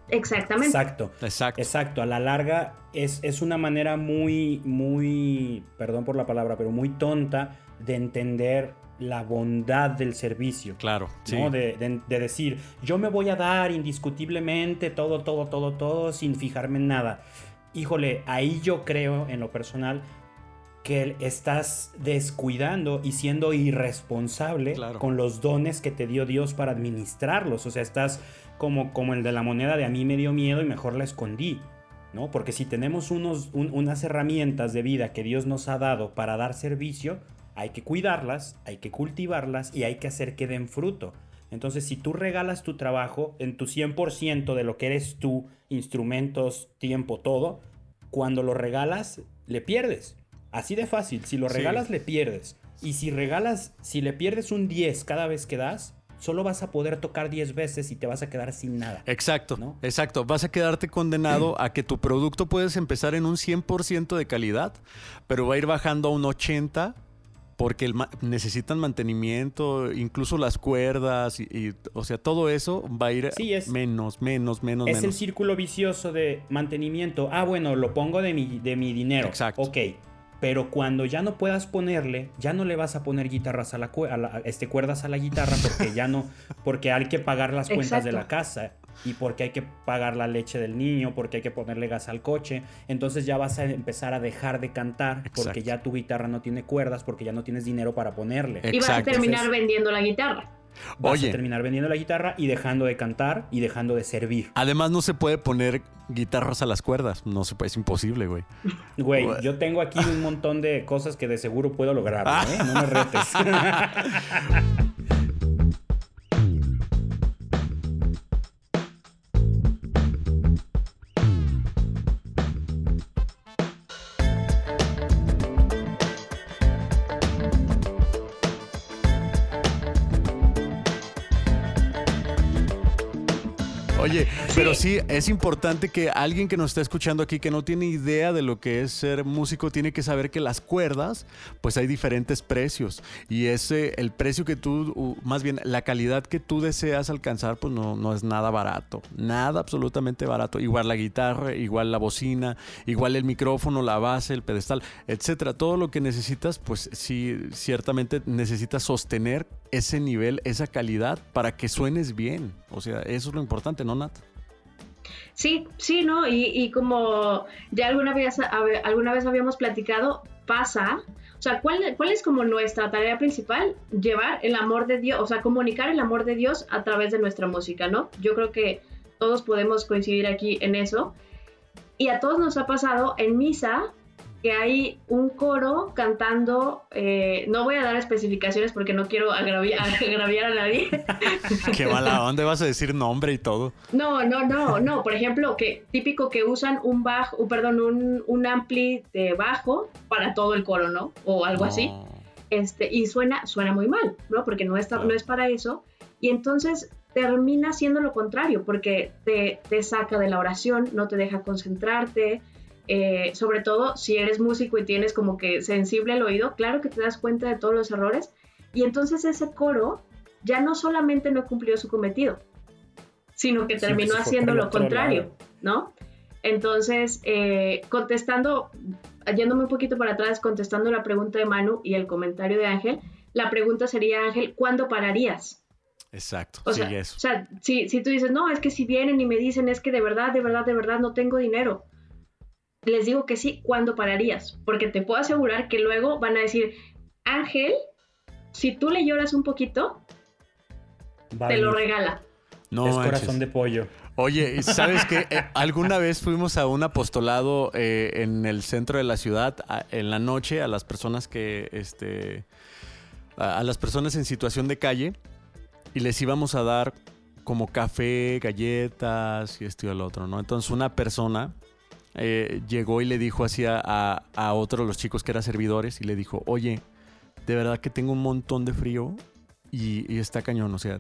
Exactamente. Exacto. Exacto. Exacto, a la larga es, es una manera muy, muy, perdón por la palabra, pero muy tonta de entender la bondad del servicio. Claro, sí. ¿no? De, de- de decir, yo me voy a dar indiscutiblemente todo, todo, todo, todo, sin fijarme en nada. Híjole, ahí yo creo, en lo personal, que estás descuidando y siendo irresponsable Claro. con los dones que te dio Dios para administrarlos. O sea, estás como, como el de la moneda de a mí me dio miedo y mejor la escondí. ¿no? Porque si tenemos unos, un- unas herramientas de vida que Dios nos ha dado para dar servicio, hay que cuidarlas, hay que cultivarlas y hay que hacer que den fruto. Entonces, si tú regalas tu trabajo en tu 100% de lo que eres tú, instrumentos, tiempo, todo, cuando lo regalas, le pierdes. Así de fácil. Si lo Sí. regalas, le pierdes. Y si regalas, si le pierdes un 10 cada vez que das, solo vas a poder tocar 10 veces y te vas a quedar sin nada. Exacto, ¿No? exacto. Vas a quedarte condenado a que tu producto puedes empezar en un 100% de calidad, pero va a ir bajando a un 80% porque ma- necesitan mantenimiento, incluso las cuerdas, y, y, o sea, todo eso va a ir Sí, es- menos, menos, menos, Es el círculo vicioso de mantenimiento. Ah, bueno, lo pongo de mi, de mi dinero. Exacto. Ok. Pero cuando ya no puedas ponerle, ya no le vas a poner guitarras a la, a la- este, cuerdas a la guitarra porque ya no, porque hay que pagar las cuentas de la casa y porque hay que pagar la leche del niño, porque hay que ponerle gas al coche. Entonces ya vas a empezar a dejar de cantar porque ya tu guitarra no tiene cuerdas, porque ya no tienes dinero para ponerle. Y vas a terminar Entonces- vendiendo la guitarra. Vas Oye. a terminar vendiendo la guitarra y dejando de cantar y dejando de servir. Además, no se puede poner guitarras a las cuerdas. No se puede, es imposible, güey. Güey, yo tengo aquí un montón de cosas que de seguro puedo lograr. ¿eh? No me retes. sí, es importante que alguien que nos está escuchando aquí, que no tiene idea de lo que es ser músico, tiene que saber que las cuerdas, pues hay diferentes precios. Y ese, el precio que tú, más bien, la calidad que tú deseas alcanzar, pues no, no es nada barato. Nada absolutamente barato. Igual la guitarra, igual la bocina, igual el micrófono, la base, el pedestal, etcétera. Todo lo que necesitas, pues sí, ciertamente necesitas sostener ese nivel, esa calidad para que suenes bien. O sea, eso es lo importante, ¿no, Nat? Sí, sí, ¿no? Y, como ya alguna vez, alguna vez habíamos platicado, pasa, o sea, ¿cuál, ¿cuál es como nuestra tarea principal? Llevar el amor de Dios, o sea, comunicar el amor de Dios a través de nuestra música, ¿no? Yo creo que todos podemos coincidir aquí en eso. Y a todos nos ha pasado en misa que hay un coro cantando, eh, no voy a dar especificaciones porque no quiero agraviar, agraviar a nadie, Qué mala onda, vas a decir nombre y todo. No, no, no, no. Por ejemplo, que típico que usan un bajo, perdón, un, un ampli de bajo para todo el coro, ¿no? O algo así. No. Este, y suena, suena muy mal, ¿no? Porque no, está, no es para eso. Y entonces termina siendo lo contrario, porque te, te saca de la oración, no te deja concentrarte. Eh, sobre todo si eres músico y tienes como que sensible el oído, claro que te das cuenta de todos los errores. Y entonces ese coro ya no solamente no cumplió su cometido, sino que terminó haciendo lo contrario. ¿no? Entonces, eh, contestando, yéndome un poquito para atrás, contestando la pregunta de Manu y el comentario de Ángel, la pregunta sería, Ángel, ¿cuándo pararías? Exacto, O sí, sea, eso. o sea si, si tú dices, no, es que si vienen y me dicen, es que de verdad, de verdad, de verdad no tengo dinero, les digo que sí, ¿cuándo pararías? Porque te puedo asegurar que luego van a decir, Ángel, si tú le lloras un poquito, te lo regala. No es manches. corazón de pollo. Oye, ¿y ¿sabes qué? Eh, alguna vez fuimos a un apostolado eh, en el centro de la ciudad a- en la noche a las personas que, este, a, a las personas en situación de calle y les íbamos a dar como café, galletas y esto y el otro, ¿no? Entonces una persona eh, llegó y le dijo así a, a, a otro de los chicos que eran servidores y le dijo, oye, de verdad que tengo un montón de frío y, y está cañón, o sea,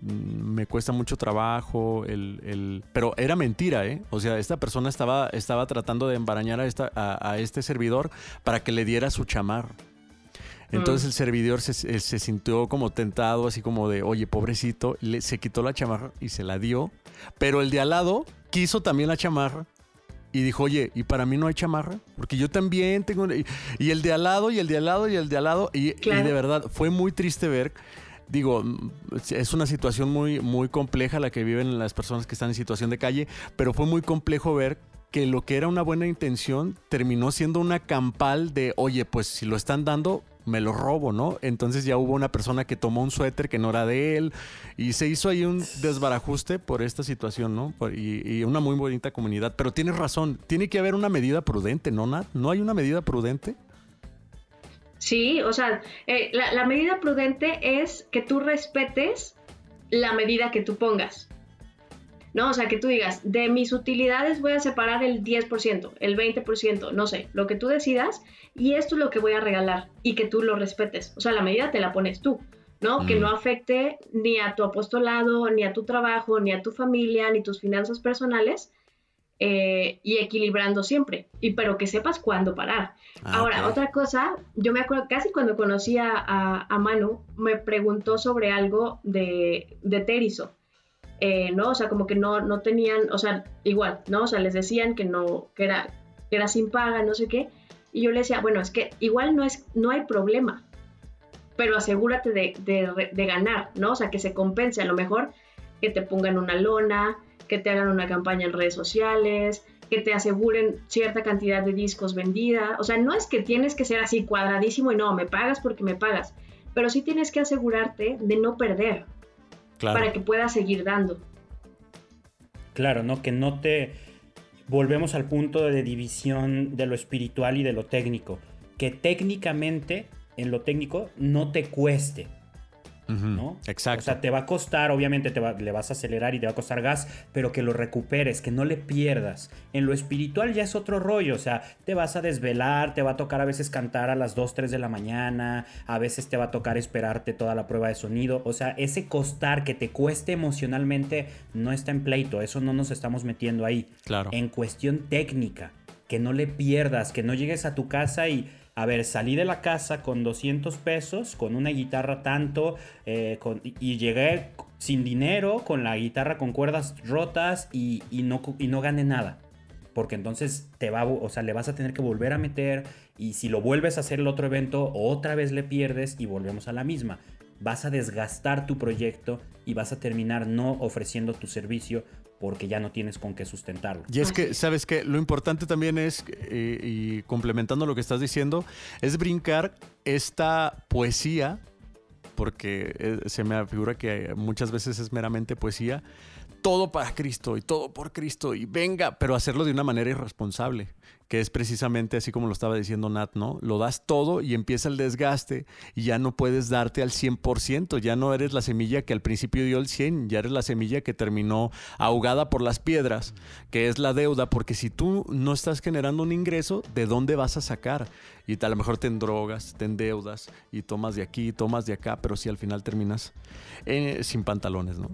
mm, me cuesta mucho trabajo, el, el- pero era mentira, ¿eh? O sea, esta persona estaba, estaba tratando de embarañar a, esta, a, a este servidor para que le diera su. Entonces Mm. el servidor se, se- se sintió como tentado, así como de, oye, pobrecito, le- se quitó la chamarra y se la dio, pero el de al lado quiso también la chamarra y dijo, oye, ¿y para mí no hay chamarra? Porque yo también tengo... una-". Y, y el de al lado, y el de al lado, y el de al lado, y, y de verdad fue muy triste ver digo, es una situación muy, muy compleja la que viven las personas que están en situación de calle, pero fue muy complejo ver que lo que era una buena intención terminó siendo una campal de, oye, pues si lo están dando, me lo robo, ¿no? Entonces ya hubo una persona que tomó un suéter que no era de él y se hizo ahí un desbarajuste por esta situación, ¿no? Y, y una muy bonita comunidad. Pero tienes razón, tiene que haber una medida prudente, ¿no? ¿No hay una medida prudente? Sí, o sea, eh, la medida prudente es que tú respetes la medida que tú pongas. ¿No? O sea, que tú digas, de mis utilidades voy a separar el 10%, el 20%, no sé, lo que tú decidas, y esto es lo que voy a regalar, y que tú lo respetes. O sea, la medida te la pones tú. ¿no? Que Mm. no afecte ni a tu apostolado, ni a tu trabajo, ni a tu familia, ni tus finanzas personales, eh, y equilibrando siempre, y pero que sepas cuándo parar. Ah, Ahora, otra cosa, yo me acuerdo casi cuando conocí a, a- a Manu, me preguntó sobre algo de, de Terizo, eh, ¿no? O sea, como que no, no tenían, o sea, igual, ¿no? O sea, les decían que no, que era, que era sin paga, no sé qué, y yo le decía, bueno, es que igual no, es, no hay problema, pero asegúrate de, de ganar, ¿no? O sea, que se compense, a lo mejor que te pongan una lona, que te hagan una campaña en redes sociales, que te aseguren cierta cantidad de discos vendida. O sea, no es que tienes que ser así cuadradísimo y no, me pagas porque me pagas, pero sí tienes que asegurarte de no perder Claro. para que puedas seguir dando. Claro, ¿no? Que no te... Volvemos al punto de división de lo espiritual y de lo técnico. Que técnicamente, en lo técnico, no te cueste. Exacto. O sea, te va a costar, obviamente te va- le vas a acelerar y te va a costar gas, pero que lo recuperes, que no le pierdas. En lo espiritual ya es otro rollo, o sea, te vas a desvelar, te va a tocar a veces cantar a las 2, 3 de la mañana, a veces te va a tocar esperarte toda la prueba de sonido, o sea, ese costar que te cueste emocionalmente no está en pleito, eso no nos estamos metiendo ahí. Claro. En cuestión técnica, que no le pierdas, que no llegues a tu casa y, a ver, salí de la casa con 200 pesos, con una guitarra tanto, eh, y- llegué sin dinero, con la guitarra con cuerdas rotas y, y no, y no gané nada. Porque entonces te va, o sea, le vas a tener que volver a meter y si lo vuelves a hacer el otro evento, otra vez le pierdes y volvemos a la misma. Vas a desgastar tu proyecto y vas a terminar no ofreciendo tu servicio porque ya no tienes con qué sustentarlo. Y es que, es. ¿sabes qué? Lo importante también es, eh, y complementando lo que estás diciendo, es brincar esta poesía, porque eh, se me figura que muchas veces es meramente poesía, todo para Cristo y todo por Cristo y venga, pero hacerlo de una manera irresponsable, que es precisamente así como lo estaba diciendo Nat, ¿no? Lo das todo y empieza el desgaste y ya no puedes darte al 100%, ya no eres la semilla que al principio dio el 100, ya eres la semilla que terminó ahogada por las piedras, que es la deuda, porque si tú no estás generando un ingreso, ¿de dónde vas a sacar? Y a lo mejor te endrogas, te endeudas y tomas de aquí, tomas de acá, pero si al final terminas eh, sin pantalones, ¿no?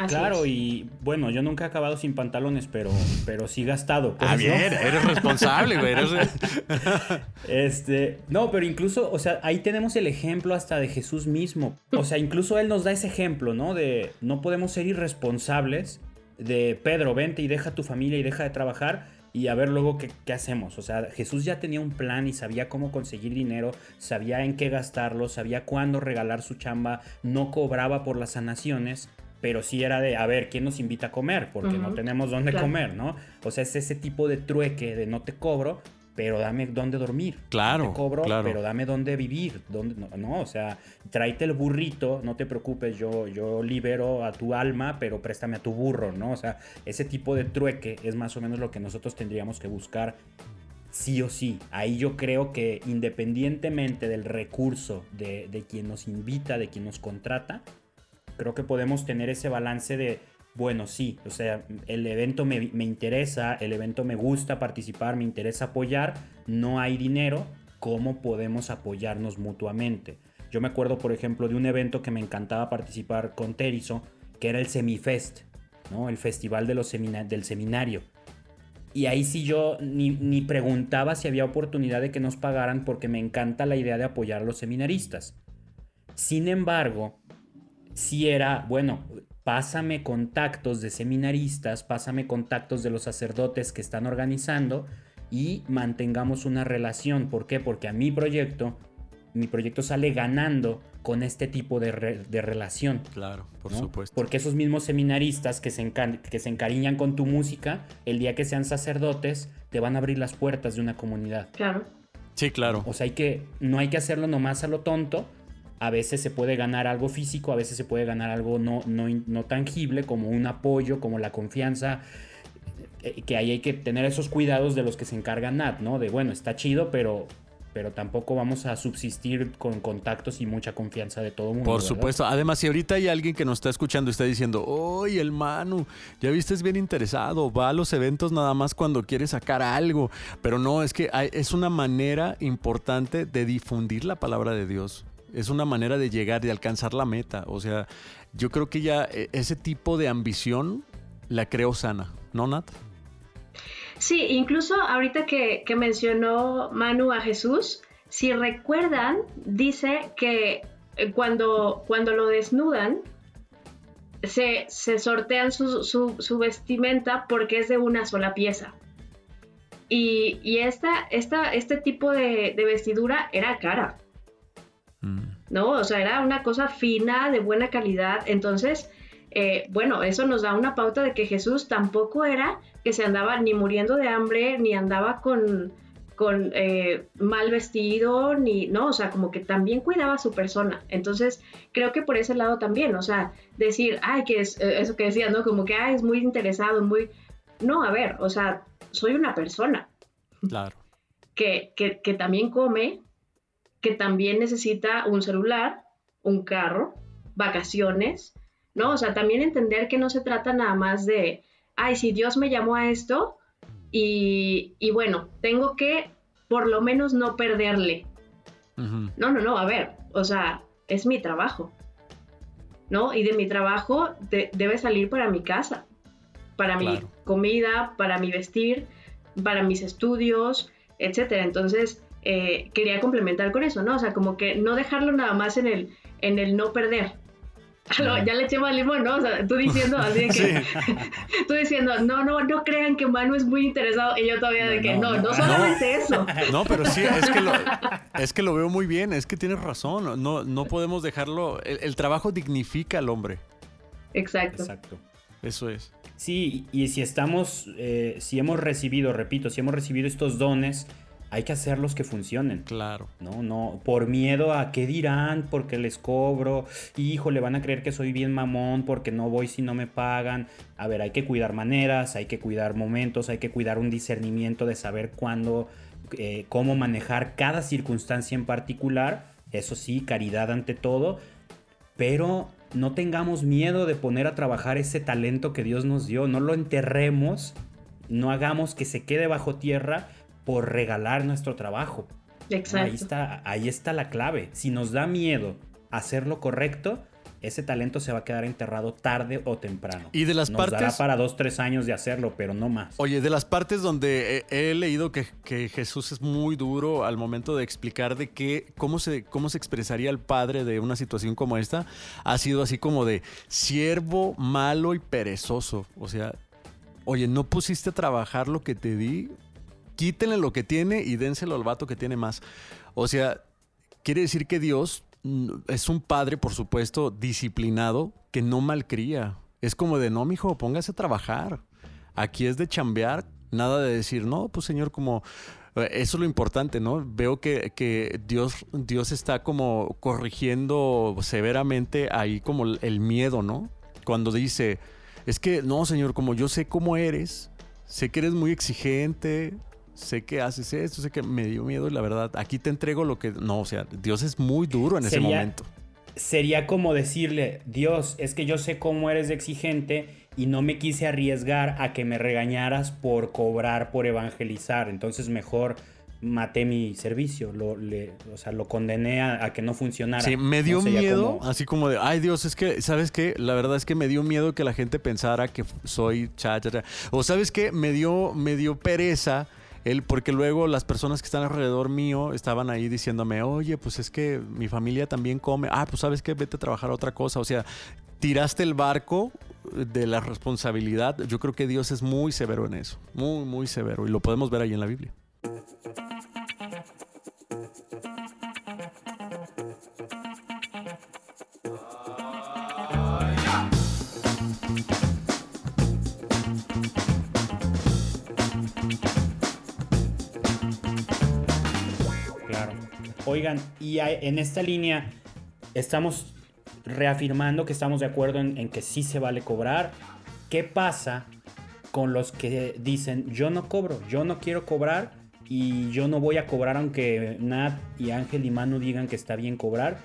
Así Claro, es. y bueno, yo nunca he acabado sin pantalones, pero, pero sí gastado. por Ah, bien, eres responsable, güey. eres- Este, no, pero incluso, o sea, ahí tenemos el ejemplo hasta de Jesús mismo. O sea, incluso él nos da ese ejemplo, ¿no? De no podemos ser irresponsables. De Pedro, vente y deja tu familia y deja de trabajar y a ver luego qué, qué hacemos. O sea, Jesús ya tenía un plan y sabía cómo conseguir dinero, sabía en qué gastarlo, sabía cuándo regalar su chamba, no cobraba por las sanaciones. Pero sí era de, a ver, ¿quién nos invita a comer? Porque no tenemos dónde claro. comer, ¿no? O sea, es ese tipo de trueque de no te cobro, pero dame dónde dormir. Claro, Te cobro, claro. pero dame dónde vivir. Dónde, no, no, o sea, tráete el burrito, no te preocupes, yo, yo libero a tu alma, pero préstame a tu burro, ¿no? O sea, ese tipo de trueque es más o menos lo que nosotros tendríamos que buscar sí o sí. Ahí yo creo que independientemente del recurso de, de quien nos invita, de quien nos contrata, creo que podemos tener ese balance de, bueno, sí, o sea, el evento me, me interesa, el evento me gusta participar, me interesa apoyar, no hay dinero, ¿cómo podemos apoyarnos mutuamente? Yo me acuerdo, por ejemplo, de un evento que me encantaba participar con Terizo, que era el Semifest, ¿no? El festival de los semina- del seminario. Y ahí sí yo ni, ni preguntaba si había oportunidad de que nos pagaran porque me encanta la idea de apoyar a los seminaristas. Sin embargo, si era, bueno, pásame contactos de seminaristas, pásame contactos de los sacerdotes que están organizando y mantengamos una relación. ¿Por qué? Porque a mi proyecto, mi proyecto sale ganando con este tipo de, re- de relación. Claro, por ¿no? supuesto. Porque esos mismos seminaristas que se, que se encariñan con tu música, el día que sean sacerdotes, te van a abrir las puertas de una comunidad. Claro. Sí, claro. O sea, hay que, no hay que hacerlo nomás a lo tonto. A veces se puede ganar algo físico, a veces se puede ganar algo no, no, no tangible, como un apoyo, como la confianza. eh, Que ahí hay que tener esos cuidados de los que se encarga Nat, ¿no? De bueno, está chido, pero, pero tampoco vamos a subsistir con contactos y mucha confianza de todo el mundo. Por ¿verdad? supuesto. Además, si ahorita hay alguien que nos está escuchando y está diciendo, ¡Oye, el Manu! Ya viste, es bien interesado. Va a los eventos nada más cuando quiere sacar algo. Pero no, es que hay- es una manera importante de difundir la palabra de Dios. Es una manera de llegar, de alcanzar la meta. O sea, yo creo que ya eh, ese tipo de ambición la creo sana, ¿no, Nat? Sí, incluso ahorita que, que mencionó Manu a Jesús, si recuerdan, dice que eh, cuando, cuando lo desnudan, se, se sortean su, su, vestimenta porque es de una sola pieza. Y, y esta, esta, este tipo de vestidura era cara. Mm. ¿No? O sea, era una cosa fina, de buena calidad. Entonces, eh, bueno, eso nos da una pauta de que Jesús tampoco era que se andaba ni muriendo de hambre, ni andaba con, con eh, mal vestido, ni, no, o sea, como que también cuidaba a su persona. Entonces, creo que por ese lado también, o sea, decir, ay, que es eh, eso que decías, ¿no? Como que, ay, es muy interesado, muy... No, a ver, o sea, soy una persona. Claro. Que, que, que también come, que también necesita un celular, un carro, vacaciones, ¿no? O sea, también entender que no se trata nada más de, ay, si Dios me llamó a esto, y, y bueno, tengo que por lo menos no perderle. No, no, no, a ver, o sea, es mi trabajo, ¿no? Y de mi trabajo debe salir para mi casa, para mi comida, para mi vestir, para mis estudios, etcétera. Entonces, eh, quería complementar con eso, ¿no? O sea, como que no dejarlo nada más en el, en el no perder, ya le eché más limón, ¿no? O sea, tú diciendo así de que. tú diciendo, no, no, no crean que Manu es muy interesado. Y yo todavía de que no, no, solamente eso. No, pero sí, es que, lo, es que lo veo muy bien. Es que tienes razón. No, no podemos dejarlo. El, trabajo dignifica al hombre. Exacto. Exacto. Eso es. Sí, y si estamos, eh, si hemos recibido, repito, si hemos recibido estos dones hay que hacerlos que funcionen. Claro. No, no, por miedo a qué dirán, porque les cobro, hijo, le van a creer que soy bien mamón porque no voy si no me pagan. A ver, hay que cuidar maneras, hay que cuidar momentos, hay que cuidar un discernimiento de saber cuándo, eh, cómo manejar cada circunstancia en particular. Eso sí, caridad ante todo, pero no tengamos miedo de poner a trabajar ese talento que Dios nos dio, no lo enterremos, no hagamos que se quede bajo tierra por regalar nuestro trabajo. Exacto. Ahí está, ahí está la clave. Si nos da miedo hacer lo correcto, ese talento se va a quedar enterrado tarde o temprano. Y de las Nos partes. Dará para dos, tres años de hacerlo, pero no más. Oye, de las partes donde he, leído que, que, Jesús es muy duro al momento de explicar de qué, cómo se, cómo se expresaría el padre de una situación como esta, ha sido así como de siervo malo y perezoso. O sea, oye, no pusiste a trabajar lo que te di quítenle lo que tiene y dénselo al vato que tiene más. O sea, quiere decir que Dios mm, es un padre, por supuesto, disciplinado, que no malcría. Es como de, no, mijo, póngase a trabajar. Aquí es de chambear, nada de decir, no, pues señor, como... Eh, eso es lo importante, ¿no? Veo que, que Dios, Dios está como corrigiendo severamente ahí como el miedo, ¿no? Cuando dice, es que, no, señor, como yo sé cómo eres, sé que eres muy exigente, sé que haces esto, sé que me dio miedo y la verdad, aquí te entrego lo que... No, o sea, Dios es muy duro en ese momento. Sería como decirle, Dios, es que yo sé cómo eres exigente y no me quise arriesgar a que me regañaras por cobrar, por evangelizar. Entonces mejor maté mi servicio, lo, le, o sea, lo condené a, que no funcionara. Sí, me dio miedo, así como de, ay Dios, es que, ¿sabes qué? La verdad es que me dio miedo que la gente pensara que soy cha, cha, cha. O ¿sabes qué? Me dio, me dio pereza él, porque luego las personas que están alrededor mío estaban ahí diciéndome, oye, pues es que mi familia también come. Ah, pues sabes que vete a trabajar a otra cosa. O sea, tiraste el barco de la responsabilidad. Yo creo que Dios es muy severo en eso. Muy, muy severo. Y lo podemos ver ahí en la Biblia. Oigan, y en esta línea estamos reafirmando que estamos de acuerdo en, que sí se vale cobrar. ¿Qué pasa con los que dicen yo no cobro, yo no quiero cobrar y yo no voy a cobrar aunque Nat y Ángel y Manu digan que está bien cobrar?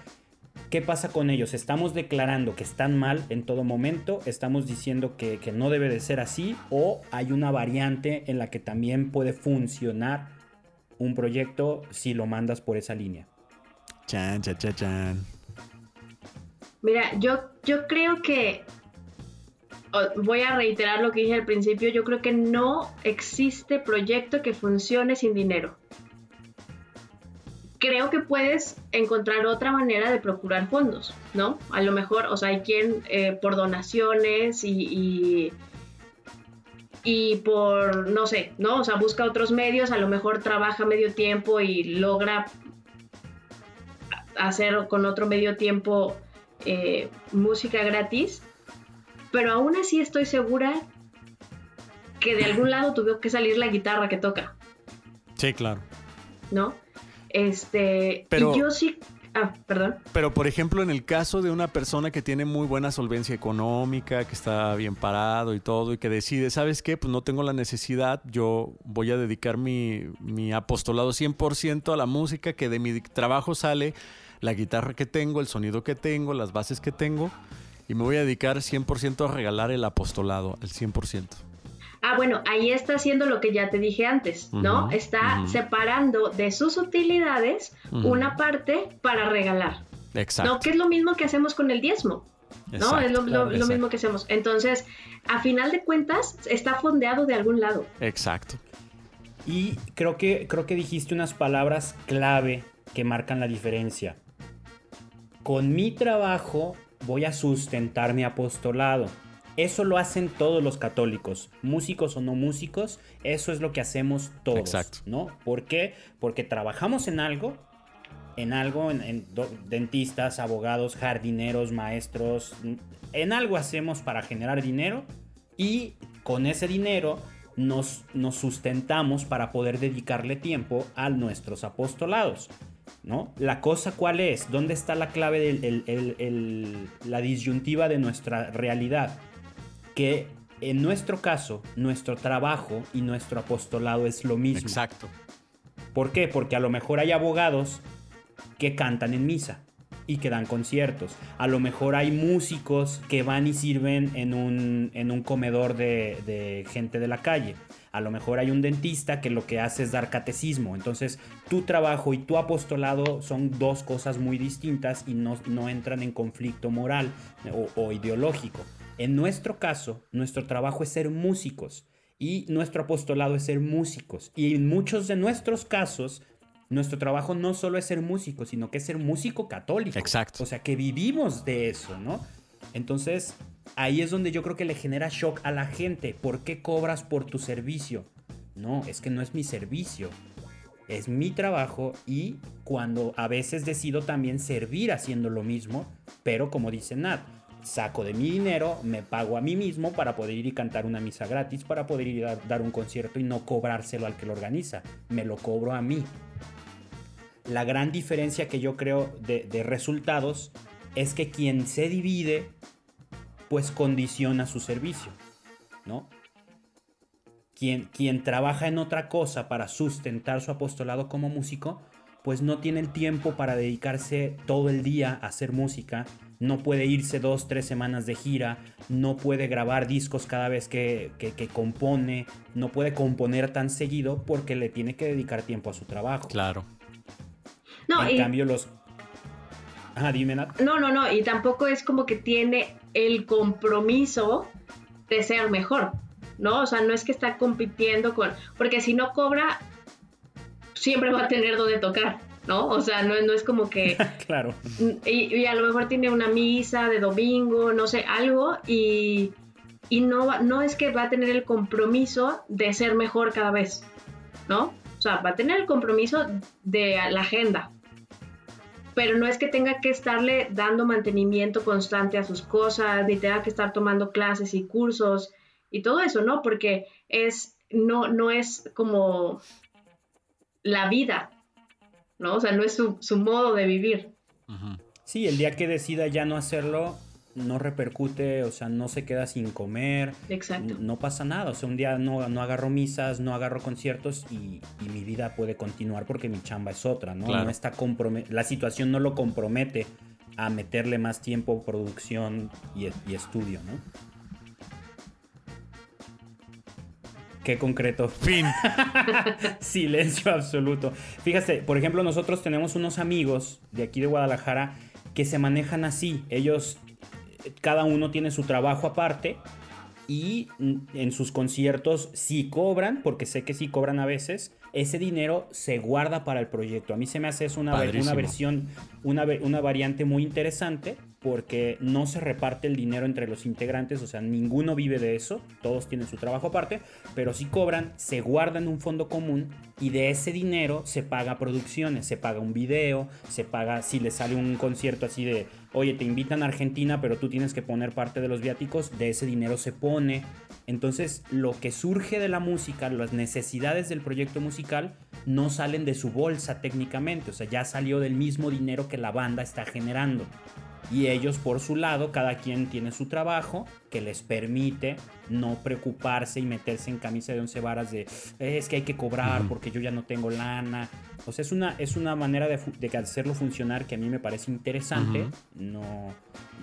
¿Qué pasa con ellos? ¿Estamos declarando que están mal en todo momento? ¿Estamos diciendo que, que no debe de ser así? ¿O hay una variante en la que también puede funcionar un proyecto si lo mandas por esa línea? Chan, chan, chan, chan. Mira, yo, yo creo que voy a reiterar lo que dije al principio, yo creo que no existe proyecto que funcione sin dinero. Creo que puedes encontrar otra manera de procurar fondos, ¿no? A lo mejor, o sea, hay quien eh, por donaciones y, y, y por, no sé, ¿no? O sea, busca otros medios, a lo mejor trabaja medio tiempo y logra hacer con otro medio tiempo eh, música gratis, pero aún así estoy segura que de algún lado tuvo que salir la guitarra que toca, Sí, claro. ¿no? Este, Pero- y yo sí, ah, perdón. Pero, por ejemplo, en el caso de una persona que tiene muy buena solvencia económica, que está bien parado y todo, y que decide, ¿sabes qué? Pues no tengo la necesidad, yo voy a dedicar mi, mi apostolado 100% a la música, que de mi trabajo sale la guitarra que tengo, el sonido que tengo, las bases que tengo, y me voy a dedicar 100% a regalar el apostolado, al 100%. Ah, bueno, ahí está haciendo lo que ya te dije antes, ¿no? Está separando de sus utilidades una parte para regalar, Exacto. ¿no? Que es lo mismo que hacemos con el diezmo. ¿no? Exacto, es lo, mismo que hacemos. Entonces, a final de cuentas, está fondeado de algún lado. Exacto. Y creo que, creo que dijiste unas palabras clave que marcan la diferencia. Con mi trabajo voy a sustentar mi apostolado. Eso lo hacen todos los católicos, músicos o no músicos, eso es lo que hacemos todos, Exacto. ¿no? ¿Por qué? Porque trabajamos en algo, en algo, en, dentistas, abogados, jardineros, maestros, en algo hacemos para generar dinero y con ese dinero nos, nos sustentamos para poder dedicarle tiempo a nuestros apostolados. ¿No? La cosa cuál es, dónde está la clave de la disyuntiva de nuestra realidad, que en nuestro caso, nuestro trabajo y nuestro apostolado es lo mismo. Exacto. ¿Por qué? Porque a lo mejor hay abogados que cantan en misa y que dan conciertos. A lo mejor hay músicos que van y sirven en un, en un comedor de, de gente de la calle. A lo mejor hay un dentista que lo que hace es dar catecismo. Entonces, tu trabajo y tu apostolado son dos cosas muy distintas y no, no entran en conflicto moral o, o ideológico. En nuestro caso, nuestro trabajo es ser músicos y nuestro apostolado es ser músicos. Y en muchos de nuestros casos, nuestro trabajo no solo es ser músico, sino que es ser músico católico. Exacto. O sea, que vivimos de eso, ¿no? Entonces, ahí es donde yo creo que le genera shock a la gente. ¿Por qué cobras por tu servicio? No, es que no es mi servicio. Es mi trabajo y cuando a veces decido también servir haciendo lo mismo, pero como dice Nat, saco de mi dinero, me pago a mí mismo para poder ir y cantar una misa gratis, para poder ir a dar un concierto y no cobrárselo al que lo organiza. Me lo cobro a mí. La gran diferencia que yo creo de, resultados es que quien se divide, pues condiciona su servicio, ¿no? Quien, quien trabaja en otra cosa para sustentar su apostolado como músico, pues no tiene el tiempo para dedicarse todo el día a hacer música, no puede irse dos, tres semanas de gira, no puede grabar discos cada vez que, que- que compone, no puede componer tan seguido porque le tiene que dedicar tiempo a su trabajo. Claro. No, en y, cambio los... Ah, dime, Nat. no, no, no, y tampoco es como que tiene el compromiso de ser mejor, ¿no? O sea, no es que está compitiendo con, porque si no cobra, siempre va a tener donde tocar, ¿no? O sea, no, no es como que... claro. Y, y a lo mejor tiene una misa de domingo, no sé, algo, y, y no, va- no es que va a tener el compromiso de ser mejor cada vez, ¿no? O sea, va a tener el compromiso de la agenda, pero no es que tenga que estarle dando mantenimiento constante a sus cosas, ni tenga que estar tomando clases y cursos y todo eso, ¿no? Porque es, no, no es como la vida, ¿no? O sea, no es su, su modo de vivir. Sí, el día que decida ya no hacerlo, no repercute, o sea, no se queda sin comer, Exacto. no pasa nada, o sea, un día no, no agarro misas, no agarro conciertos y, y mi vida puede continuar porque mi chamba es otra, ¿no? Claro. No está la situación no lo compromete a meterle más tiempo, producción y, y estudio, ¿no? Qué concreto. Fin. Silencio absoluto. Fíjate, por ejemplo, nosotros tenemos unos amigos de aquí de Guadalajara que se manejan así. Ellos, cada uno tiene su trabajo aparte y en sus conciertos sí cobran, porque sé que sí cobran a veces. Ese dinero se guarda para el proyecto. A mí se me hace es una, una versión, una, una variante muy interesante porque no se reparte el dinero entre los integrantes, o sea, ninguno vive de eso, todos tienen su trabajo aparte, pero sí cobran, se guarda en un fondo común y de ese dinero se paga producciones, se paga un video, se paga si le sale un concierto así de, oye, te invitan a Argentina, pero tú tienes que poner parte de los viáticos, de ese dinero se pone. Entonces, lo que surge de la música, las necesidades del proyecto musical, no salen de su bolsa técnicamente, o sea, ya salió del mismo dinero que la banda está generando. Y ellos por su lado, cada quien tiene su trabajo que les permite no preocuparse y meterse en camisa de once varas de "Eh, es que hay que cobrar porque yo ya no tengo lana. O sea, es una, es una manera de, de hacerlo funcionar que a mí me parece interesante. No,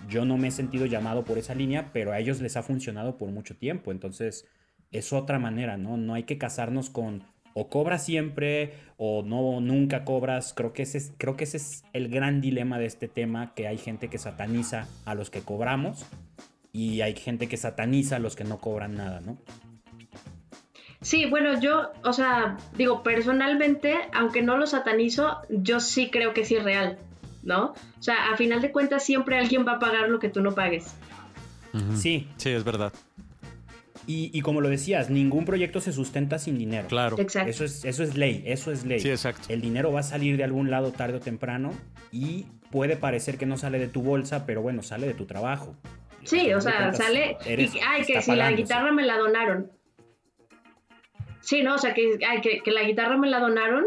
yo no me he sentido llamado por esa línea, pero a ellos les ha funcionado por mucho tiempo. Entonces, es otra manera, ¿no? No hay que casarnos con o cobras siempre o no nunca cobras. Creo que ese es, creo que ese es el gran dilema de este tema, que hay gente que sataniza a los que cobramos y hay gente que sataniza a los que no cobran nada, ¿no? Sí, bueno, yo, o sea, digo, personalmente, aunque no lo satanizo, yo sí creo que sí es real, ¿no? O sea, a final de cuentas siempre alguien va a pagar lo que tú no pagues. Sí, Sí, es verdad. Y, y como lo decías, ningún proyecto se sustenta sin dinero. Claro. Exacto. Eso es, eso es ley, eso es ley. Sí, exacto. El dinero va a salir de algún lado tarde o temprano y puede parecer que no sale de tu bolsa, pero bueno, sale de tu trabajo. Sí, o sea, cuentas, sale. eres- y, ay, que si la guitarra me la donaron. Sí, no, o sea, que, ay, que, que la guitarra me la donaron,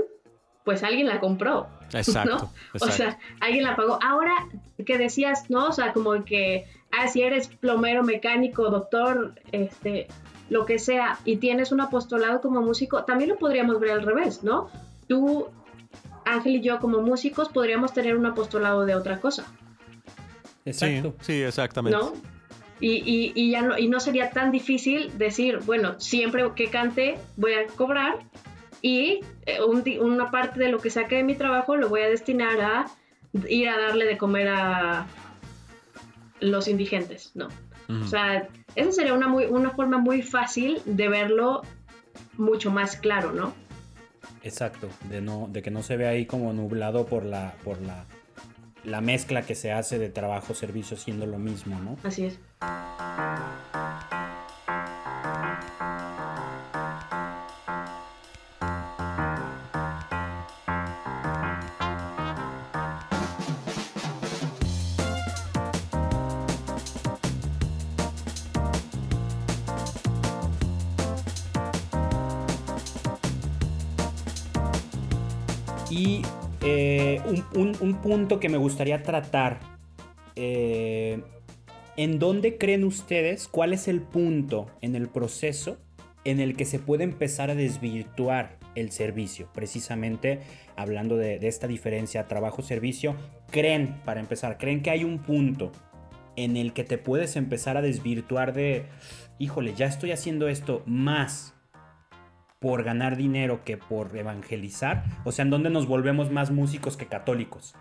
pues alguien la compró. Exacto. ¿no? O sea, alguien la pagó. Ahora que decías, ¿no? O sea, como que, ah, si eres plomero, mecánico, doctor, este, lo que sea, y tienes un apostolado como músico, también lo podríamos ver al revés, ¿no? Tú, Ángel y yo como músicos podríamos tener un apostolado de otra cosa, Exacto. Sí, sí, exactamente. ¿no? Y, y, y ya no, y no sería tan difícil decir, bueno, siempre que cante voy a cobrar y eh, un una parte de lo que saque de mi trabajo lo voy a destinar a ir a darle de comer a los indigentes, ¿no? O sea, esa sería una, muy, una forma muy fácil de verlo mucho más claro, ¿no? Exacto, de, no, de que no se vea ahí como nublado por la, por la, la mezcla que se hace de trabajo-servicio siendo lo mismo, ¿no? Así es. Un, un- un punto que me gustaría tratar. eh, ¿En dónde creen ustedes cuál es el punto en el proceso en el que se puede empezar a desvirtuar el servicio? Precisamente hablando de, de esta diferencia trabajo-servicio, ¿creen, para empezar, creen que hay un punto en el que te puedes empezar a desvirtuar de, híjole, ya estoy haciendo esto más por ganar dinero que por evangelizar? O sea, ¿en dónde nos volvemos más músicos que católicos?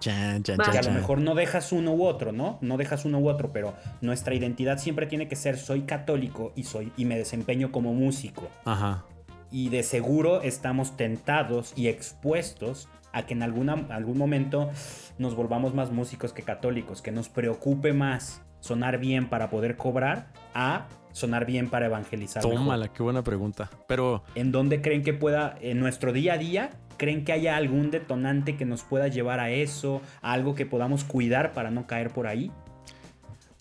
Chan, chan, Va. chan, Que a lo mejor no dejas uno u otro, ¿no? No dejas uno u otro, pero nuestra identidad siempre tiene que ser soy católico y soy y me desempeño como músico. Ajá. Y de seguro estamos tentados y expuestos a que en alguna, algún momento nos volvamos más músicos que católicos, que nos preocupe más sonar bien para poder cobrar a sonar bien para evangelizar. mejor. Tómala, qué buena pregunta. Pero ¿En dónde creen que pueda, en nuestro día a día, creen que haya algún detonante que nos pueda llevar a eso, a algo que podamos cuidar para no caer por ahí?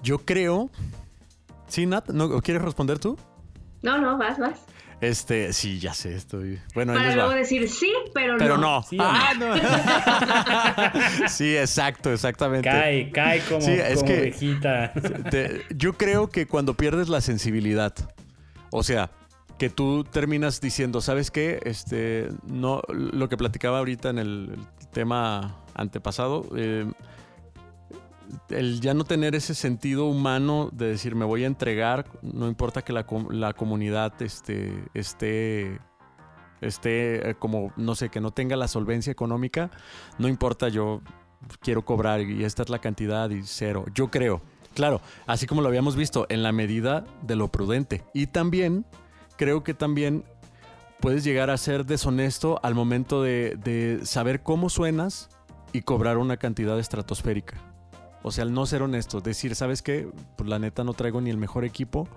yo creo. Sí, Nat, ¿no quieres responder tú? No, no, vas, vas. Este, sí, ya sé, estoy. Bueno, ahí Para les luego va. decir sí, pero, Pero no. no. ¿Sí Ah, no. sí, exacto, exactamente. Cae, cae como, Sí, es como que- ovejita. Te- yo creo que cuando pierdes la sensibilidad, o sea, que tú terminas diciendo, ¿sabes qué? Este, no, lo que platicaba ahorita en el, el tema antepasado, eh, el ya no tener ese sentido humano de decir me voy a entregar, no importa que la, com- la comunidad este, esté, esté eh, como, no sé, que no tenga la solvencia económica, no importa, yo quiero cobrar y esta es la cantidad y cero. Yo creo, claro, así como lo habíamos visto, en la medida de lo prudente. Y también, creo que también puedes llegar a ser deshonesto al momento de, de saber cómo suenas y cobrar una cantidad estratosférica. O sea, al no ser honesto, decir, ¿sabes qué? Pues la neta no traigo ni el mejor equipo,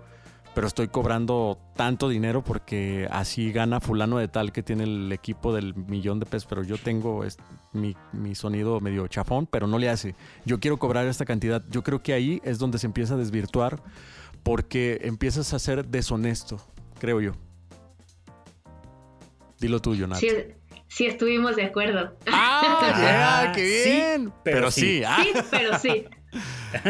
pero estoy cobrando tanto dinero porque así gana fulano de tal que tiene el equipo del millón de pesos, pero yo tengo es- mi, mi sonido medio chafón, pero no le hace. Yo quiero cobrar esta cantidad. Yo creo que ahí es donde se empieza a desvirtuar porque empiezas a ser deshonesto, creo yo. Dilo tú, Jonathan. Sí, sí estuvimos de acuerdo. ¡Ah! Ah, ¡Qué sí, bien! pero pero, sí. sí. ah. Sí, pero sí.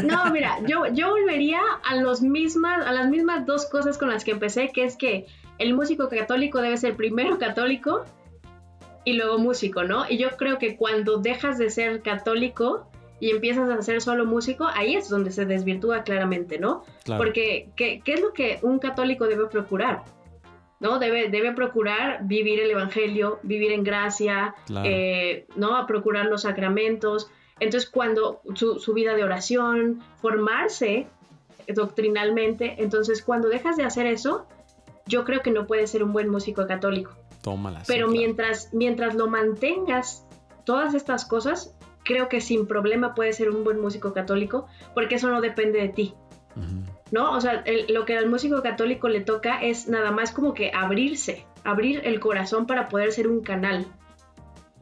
No, mira, yo, yo volvería a, los mismas, a las mismas dos cosas con las que empecé, que es que el músico católico debe ser primero católico y luego músico, ¿no? Y yo creo que cuando dejas de ser católico y empiezas a ser solo músico, ahí es donde se desvirtúa claramente, ¿no? Claro. Porque, ¿qué, qué es lo que un católico debe procurar? ¿No? Debe, debe procurar vivir el evangelio, vivir en gracia, Claro. eh, ¿no? A procurar los sacramentos. Entonces, cuando su, su vida de oración, formarse doctrinalmente, entonces cuando dejas de hacer eso, yo creo que no puedes ser un buen músico católico. Tómala. sí, Pero claro. mientras, mientras lo mantengas, todas estas cosas, creo que sin problema puedes ser un buen músico católico, porque eso no depende de ti. Ujú. ¿No? O sea, el- lo que al músico católico le toca es nada más como que abrirse, abrir el corazón para poder ser un canal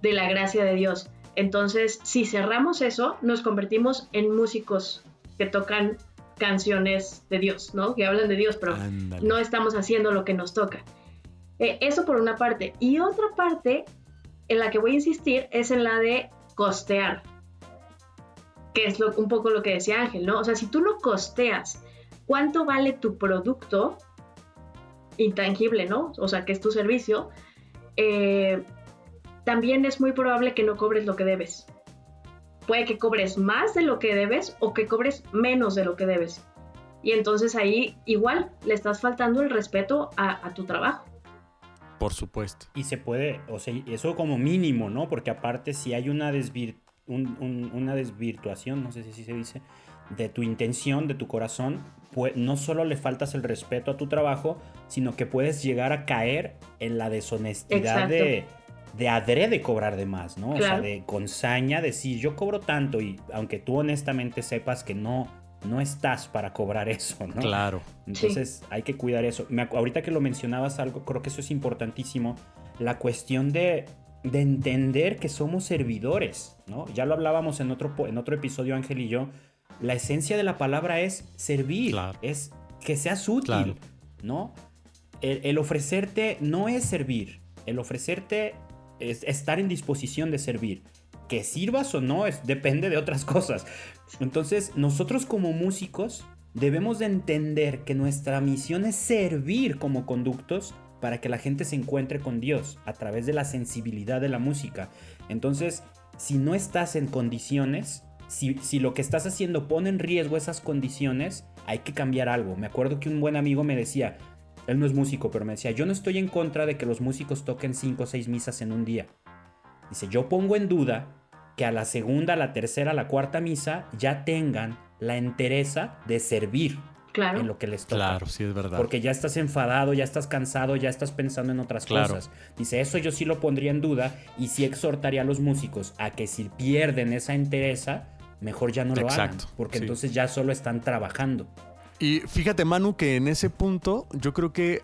de la gracia de Dios. Entonces, si cerramos eso, nos convertimos en músicos que tocan canciones de Dios, ¿no? Que hablan de Dios, pero no estamos haciendo lo que nos toca. Eh, eso por una parte. Y otra parte en la que voy a insistir es en la de costear, que es lo- un poco lo que decía Ángel, ¿no? O sea, si tú no costeas cuánto vale tu producto intangible, ¿no? O sea, que es tu servicio, eh, también es muy probable que no cobres lo que debes. Puede que cobres más de lo que debes o que cobres menos de lo que debes. Y entonces ahí igual le estás faltando el respeto a, a tu trabajo. Por supuesto. Y se puede, o sea, eso como mínimo, ¿no? Porque aparte si hay una, desvir- un- un- una desvirtuación, no sé si se dice, de tu intención, de tu corazón, pues no solo le faltas el respeto a tu trabajo, sino que puedes llegar a caer en la deshonestidad Exacto. de, de adrede cobrar de más, ¿no? O sea, de con saña decir, yo cobro tanto y aunque tú honestamente sepas que no, no estás para cobrar eso, ¿no? Claro. Entonces hay que cuidar eso. Me ahorita que lo mencionabas algo, creo que eso es importantísimo. La cuestión de, de entender que somos servidores, ¿no? Ya lo hablábamos en otro, en otro episodio, Ángel y yo. La esencia de la palabra es servir, Claro. es que seas útil, Claro. ¿no? El, el ofrecerte no es servir, el ofrecerte es estar en disposición de servir. Que sirvas o no es, depende de otras cosas. Entonces, nosotros como músicos debemos de entender que nuestra misión es servir como conductos para que la gente se encuentre con Dios a través de la sensibilidad de la música. Entonces, si no estás en condiciones, si, si lo que estás haciendo pone en riesgo esas condiciones, hay que cambiar algo. Me acuerdo que un buen amigo me decía, él no es músico, pero me decía, yo no estoy en contra de que los músicos toquen cinco o seis misas en un día. Dice, yo pongo en duda que a la segunda, a la tercera, a la cuarta misa ya tengan la entereza de servir Claro. en lo que les toca. Claro, sí es verdad. Porque ya estás enfadado, ya estás cansado, ya estás pensando en otras Claro. cosas. Dice, eso yo sí lo pondría en duda y sí exhortaría a los músicos a que si pierden esa entereza, mejor ya no lo Exacto, hagan. Porque sí. entonces ya solo están trabajando. Y fíjate, Manu, que en ese punto yo creo que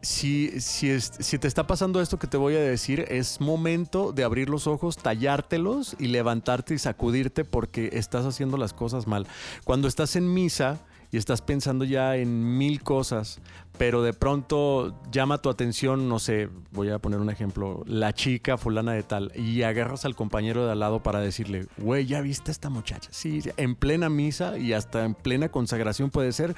si, si, es- si te está pasando esto que te voy a decir, es momento de abrir los ojos, tallártelos y levantarte y sacudirte porque estás haciendo las cosas mal. Cuando estás en misa y estás pensando ya en mil cosas, pero de pronto llama tu atención, no sé, voy a poner un ejemplo, la chica fulana de tal, y agarras al compañero de al lado para decirle, güey, ¿ya viste a esta muchacha? Sí, en plena misa y hasta en plena consagración puede ser,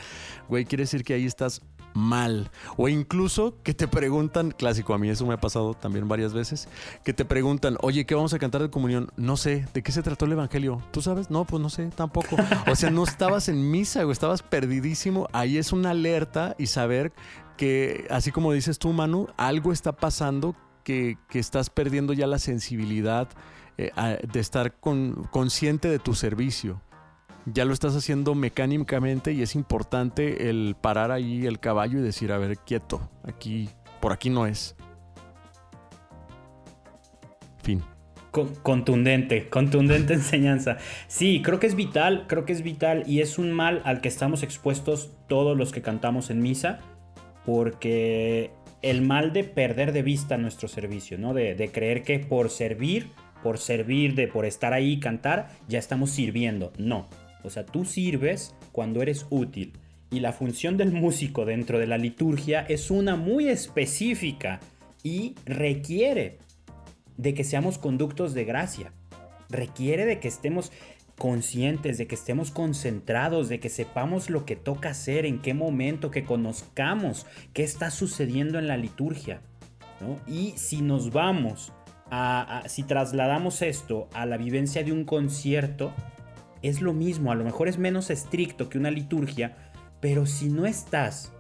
güey, quiere decir que ahí estás mal. O incluso que te preguntan, clásico, a mí eso me ha pasado también varias veces, que te preguntan, oye, ¿qué vamos a cantar de comunión? No sé, ¿de qué se trató el Evangelio? ¿Tú sabes? No, pues no sé, tampoco. O sea, no estabas en misa, o estabas perdidísimo. Ahí es una alerta y saber que, así como dices tú, Manu, algo está pasando que, que estás perdiendo ya la sensibilidad eh, de estar con- consciente de tu servicio. Ya lo estás haciendo mecánicamente y es importante el parar ahí el caballo y decir, a ver, quieto, aquí, por aquí no es. Fin. Con- contundente, contundente enseñanza. Sí, creo que es vital, creo que es vital y es un mal al que estamos expuestos todos los que cantamos en misa, porque el mal de perder de vista nuestro servicio, ¿no? De, de creer que por servir, por servir, de por estar ahí y cantar, ya estamos sirviendo. No, o sea, tú sirves cuando eres útil. Y la función del músico dentro de la liturgia es una muy específica y requiere de que seamos conductos de gracia. Requiere de que estemos conscientes, de que estemos concentrados, de que sepamos lo que toca hacer, en qué momento, que conozcamos qué está sucediendo en la liturgia. ¿no? Y si nos vamos a, a- si trasladamos esto a la vivencia de un concierto, es lo mismo, a lo mejor es menos estricto que una liturgia, pero si no estás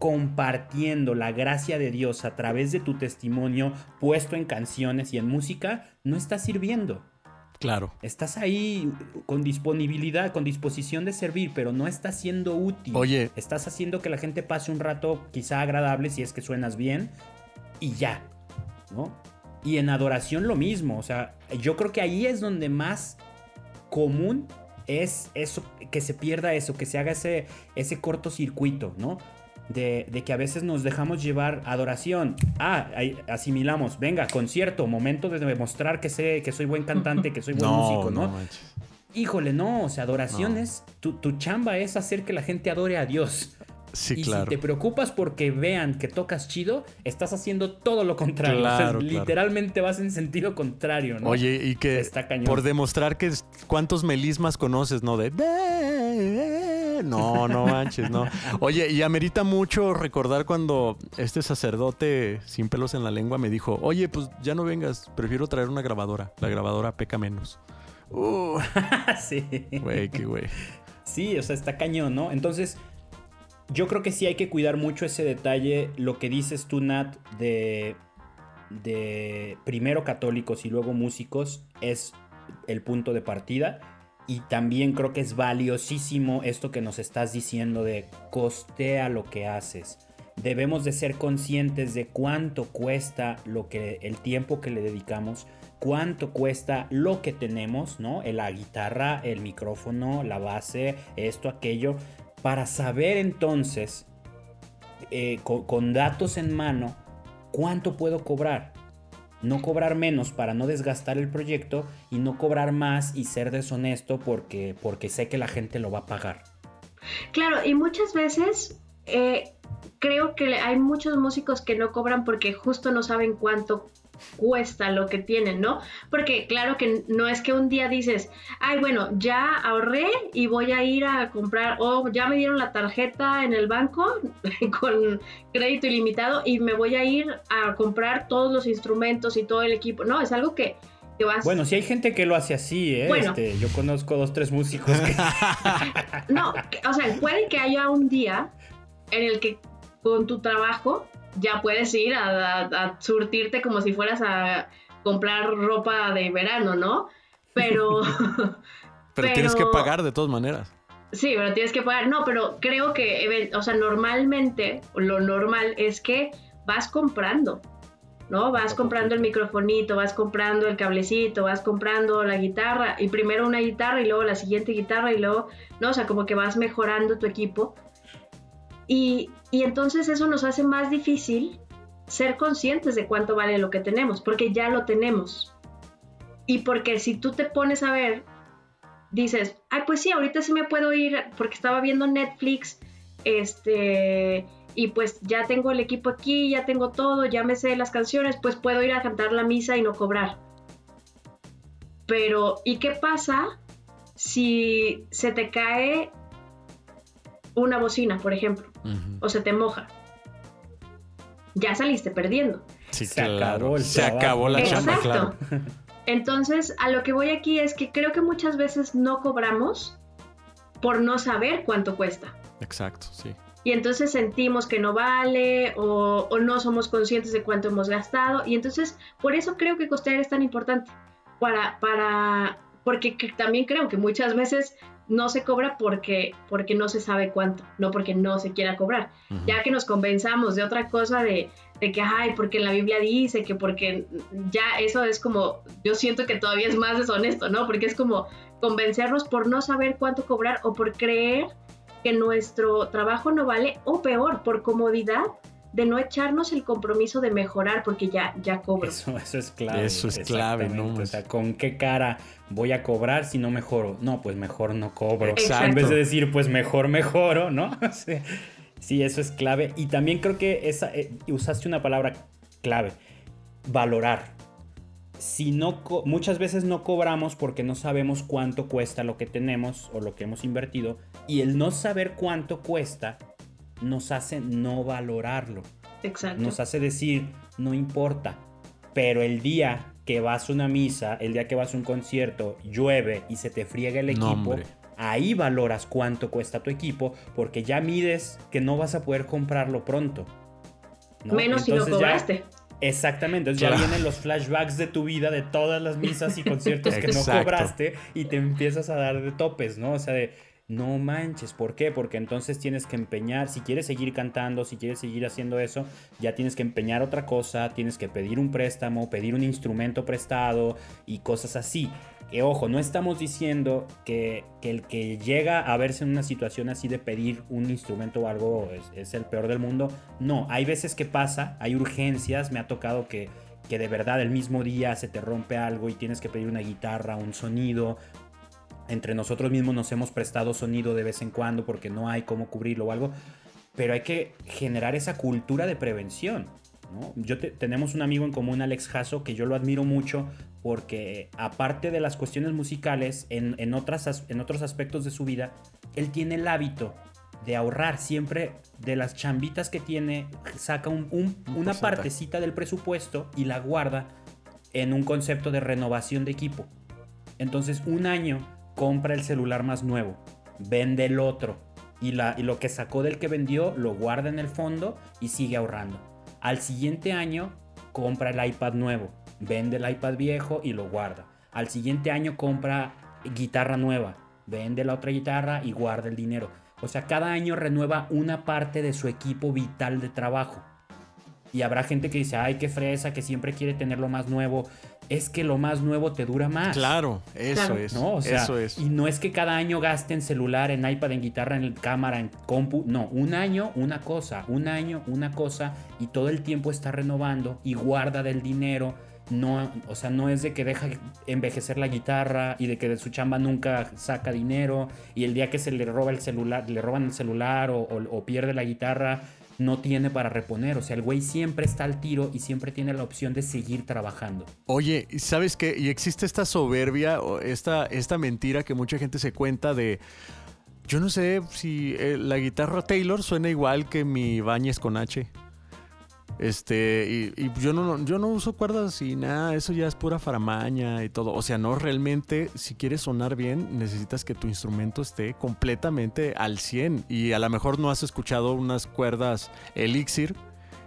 compartiendo la gracia de Dios a través de tu testimonio puesto en canciones y en música, no estás sirviendo. Claro. Estás ahí con disponibilidad, con disposición de servir, pero no estás siendo útil. Oye. Estás haciendo que la gente pase un rato quizá agradable si es que suenas bien y ya, ¿no? Y en adoración lo mismo, o sea, yo creo que ahí es donde más común es eso, que se pierda eso, que se haga ese, ese cortocircuito, ¿no? De, de que a veces nos dejamos llevar adoración. Ah, ahí asimilamos. Venga, concierto, momento de demostrar que sé que soy buen cantante, que soy buen músico, ¿no? manches. Híjole, no, o sea, adoración No. es. Tu, tu chamba es hacer que la gente adore a Dios. Sí, y claro. si te preocupas porque vean que tocas chido, estás haciendo todo lo contrario. O sea, Claro, literalmente vas en sentido contrario, ¿no? Oye, y que Está cañón. por demostrar que cuántos melismas conoces, ¿no? De... de- No, no manches, no. Oye, y amerita mucho recordar cuando este sacerdote sin pelos en la lengua me dijo, oye, pues ya no vengas, prefiero traer una grabadora. La grabadora peca menos. Uh, sí. güey, qué güey. Sí, o sea, está cañón, ¿no? Entonces, yo creo que sí hay que cuidar mucho ese detalle, lo que dices tú, Nat, de, primero católicos y luego músicos, es el punto de partida. Y también creo que es valiosísimo esto que nos estás diciendo de costea lo que haces. Debemos de ser conscientes de cuánto cuesta lo que el tiempo que le dedicamos, cuánto cuesta lo que tenemos, ¿no? La guitarra, el micrófono, la base, esto, aquello, para saber entonces, eh, con, datos en mano, cuánto puedo cobrar. No cobrar menos para no desgastar el proyecto y no cobrar más y ser deshonesto porque, porque sé que la gente lo va a pagar. Claro, y muchas veces eh, creo que hay muchos músicos que no cobran porque justo no saben cuánto cuesta lo que tienen, ¿no? Porque claro que no es que un día dices, ay, bueno, ya ahorré y voy a ir a comprar, o ya me dieron la tarjeta en el banco con crédito ilimitado y me voy a ir a comprar todos los instrumentos y todo el equipo. No, es algo que, que vas... Bueno, si hay gente que lo hace así, ¿eh? Bueno. Este, yo conozco dos, tres músicos que... No, o sea, puede que haya un día en el que con tu trabajo ya puedes ir a, a- a surtirte como si fueras a comprar ropa de verano, ¿no? Pero Pero, tienes que Pero- pagar de todas maneras. sí, pero tienes que pagar. No, pero creo que, o sea, normalmente lo normal es que vas comprando. ¿no? Vas comprando el microfonito, vas comprando el cablecito, vas comprando la guitarra y primero una guitarra y luego la siguiente guitarra y luego, ¿no? O sea, como que vas mejorando tu equipo. Y, entonces eso nos hace más difícil ser conscientes de cuánto vale lo que tenemos, porque ya lo tenemos. Y porque si tú te pones a ver, dices, ay, pues sí, ahorita sí me puedo ir porque estaba viendo Netflix, este, y pues ya tengo el equipo aquí, ya tengo todo, ya me sé las canciones, pues puedo ir a cantar la misa y no cobrar. Pero, ¿y qué pasa si se te cae una bocina, por ejemplo, o se te moja, ya saliste perdiendo. Sí, Se claro. acabó el Se acabó la chamba, Exacto. claro. Entonces, a lo que voy aquí es que creo que muchas veces no cobramos por no saber cuánto cuesta. Exacto, sí. Y entonces sentimos que no vale o, o no somos conscientes de cuánto hemos gastado. Y entonces, por eso creo que costear es tan importante. Para, para, porque que- también creo que muchas veces no se cobra porque, porque no se sabe cuánto, no porque no se quiera cobrar. Ujú. Ya que nos convenzamos de otra cosa de, de que, ay, porque la Biblia dice, que porque ya eso es como, yo siento que todavía es más deshonesto, ¿no? Porque es como convencernos por no saber cuánto cobrar o por creer que nuestro trabajo no vale, o peor, por comodidad de no echarnos el compromiso de mejorar porque ya, ya cobro. Eso, eso es clave. Eso es clave, ¿no? O sea, ¿con qué cara voy a cobrar si no mejoro? No, pues mejor no cobro. Exacto. En vez de decir, pues mejor mejoro, ¿no? Sí, eso es clave. Y también creo que esa, eh, usaste una palabra clave, valorar. Si no, muchas veces no cobramos porque no sabemos cuánto cuesta lo que tenemos o lo que hemos invertido. Y el no saber cuánto cuesta nos hace no valorarlo Exacto. nos hace decir, no importa, pero el día que vas a una misa, el día que vas a un concierto, llueve y se te friega el equipo, ahí valoras cuánto cuesta tu equipo, porque ya mides que no vas a poder comprarlo pronto. ¿no? Menos si no Entonces ya- cobraste. Exactamente, entonces Claro. ya vienen los flashbacks de tu vida, de todas las misas y conciertos que no cobraste y te empiezas a dar de topes, ¿no? O sea, de no manches, ¿por qué? Porque entonces tienes que empeñar, si quieres seguir cantando, si quieres seguir haciendo eso, ya tienes que empeñar otra cosa, tienes que pedir un préstamo, pedir un instrumento prestado y cosas así. Que ojo, no estamos diciendo que, el que llega a verse en una situación así de pedir un instrumento o algo es, el peor del mundo. No, hay veces que pasa, hay urgencias, me ha tocado que de verdad el mismo día se te rompe algo y tienes que pedir una guitarra, un sonido. Entre nosotros mismos nos hemos prestado sonido de vez en cuando porque no hay cómo cubrirlo o algo. Pero hay que generar esa cultura de prevención. ¿no? Yo te- tenemos un amigo en común, Alex Jasso, que yo lo admiro mucho porque aparte de las cuestiones musicales, en, en otras, as- en otros aspectos de su vida, él tiene el hábito de ahorrar siempre de las chambitas que tiene, saca un- un- Un una partecita del presupuesto y la guarda en un concepto de renovación de equipo. Entonces un año compra el celular más nuevo, vende el otro y, lo que sacó del que vendió lo guarda en el fondo y sigue ahorrando. Al siguiente año compra el iPad nuevo, vende el iPad viejo y lo guarda. Al siguiente año compra guitarra nueva, vende la otra guitarra y guarda el dinero. O sea, cada año renueva una parte de su equipo vital de trabajo. Y habrá gente que dice, ay, qué fresa, que siempre quiere tener lo más nuevo. Es que lo más nuevo te dura más. Claro, eso Claro. es. ¿no? O sea, eso es. Y no es que cada año gasten celular, en iPad, en guitarra, en cámara, en compu. No, un año una cosa, un año una cosa y todo el tiempo está renovando y guarda del dinero. No, o sea, no es de que deja envejecer la guitarra y de que de su chamba nunca saca dinero y el día que se le roba el celular, le roban el celular o, o- o pierde la guitarra, no tiene para reponer. O sea, el güey siempre está al tiro y siempre tiene la opción de seguir trabajando. Oye, ¿y ¿sabes qué? Y existe esta soberbia esta, esta mentira que mucha gente se cuenta de. Yo no sé si eh, la guitarra Taylor suena igual que mi Bañes con H. Este, y, yo no, yo no uso cuerdas y nada, eso ya es pura faramaña y todo. O sea, no realmente, si quieres sonar bien, necesitas que tu instrumento esté completamente al 100. Y a lo mejor no has escuchado unas cuerdas Elixir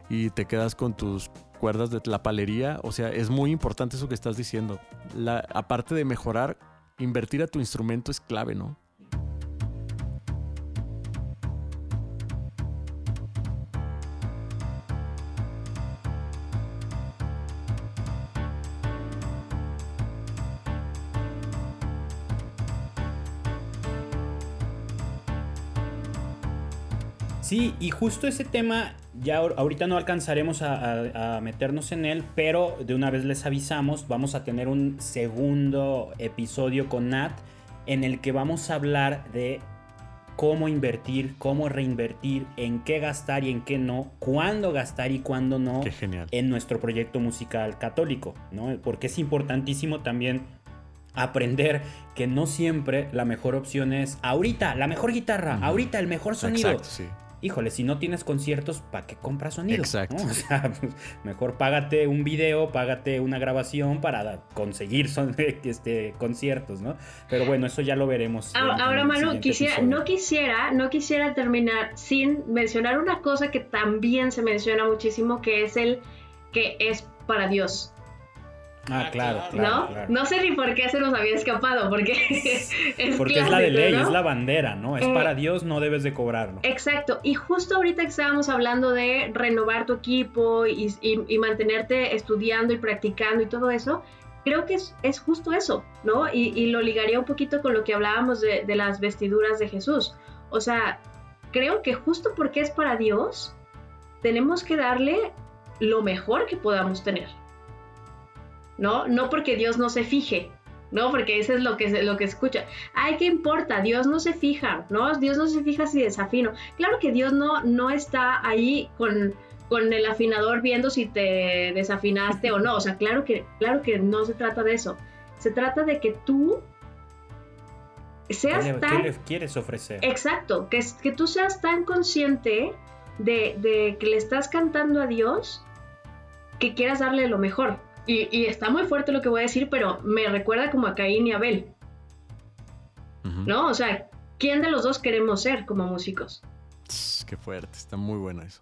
y te quedas con tus cuerdas de la palería. O sea, es muy importante eso que estás diciendo. La, aparte de mejorar, invertir a tu instrumento es clave, ¿no? Sí, y justo ese tema, ya ahor- ahorita no alcanzaremos a, a- a meternos en él, pero de una vez les avisamos, vamos a tener un segundo episodio con Nat en el que vamos a hablar de cómo invertir, cómo reinvertir, en qué gastar y en qué no, cuándo gastar y cuándo no Qué genial. en nuestro proyecto musical católico, ¿no? Porque es importantísimo también aprender que no siempre la mejor opción es ahorita, la mejor guitarra, ahorita el mejor sonido. Exacto, sí. Híjole, si no tienes conciertos, ¿para qué compras sonido? Exacto. ¿no? O sea, pues, mejor págate un video, págate una grabación para conseguir son, este, conciertos, ¿no? Pero bueno, eso ya lo veremos. Ahora, en ahora, el Manu, quisiera, episodio. no quisiera, no quisiera terminar sin mencionar una cosa que también se menciona muchísimo, que es el que es para Dios, Ah, claro, ¿no? claro. claro. No sé ni por qué se nos había escapado, porque es Porque es la de ley, ¿no? es la bandera, ¿no? Es Eh, para Dios, no debes de cobrarlo. Exacto, y justo ahorita que estábamos hablando de renovar tu equipo y, y- y mantenerte estudiando y practicando y todo eso, creo que es, es justo eso, ¿no? Y, y lo ligaría un poquito con lo que hablábamos de, de las vestiduras de Jesús. O sea, creo que justo porque es para Dios, tenemos que darle lo mejor que podamos tener, ¿no? No porque Dios no se fije, ¿no? Porque eso es lo que, lo que escucha. Ay, ¿qué importa? Dios no se fija, ¿no? Dios no se fija si desafino. Claro que Dios no, no está ahí con, con el afinador viendo si te desafinaste o no. O sea, claro que, claro que no se trata de eso. Se trata de que tú ¿Qué seas le, tan... qué le quieres ofrecer? Exacto, que, que tú seas tan consciente de, de que le estás cantando a Dios que quieras darle lo mejor. Y, y está muy fuerte lo que voy a decir, pero me recuerda como a Caín y Abel. ¿no? O sea, ¿quién de los dos queremos ser como músicos? Qué fuerte, está muy bueno eso.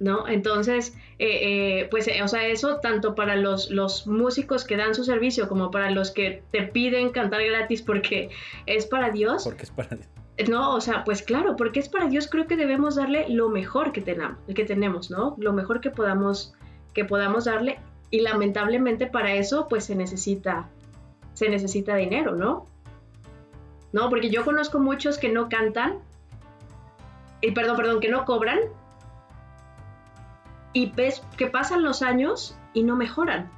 ¿No? Entonces, eh, eh, pues, eh, o sea, eso tanto para los, los músicos que dan su servicio como para los que te piden cantar gratis porque es para Dios, Porque es para No, o sea, pues claro, porque es para Dios, creo que debemos darle lo mejor que tenamos, que tenemos, ¿no? Lo mejor que podamos, que podamos darle. Y lamentablemente para eso, pues se necesita, se necesita dinero, ¿no? No, porque yo conozco muchos que no cantan, y perdón, perdón, que no cobran, y ves que pasan los años y no mejoran.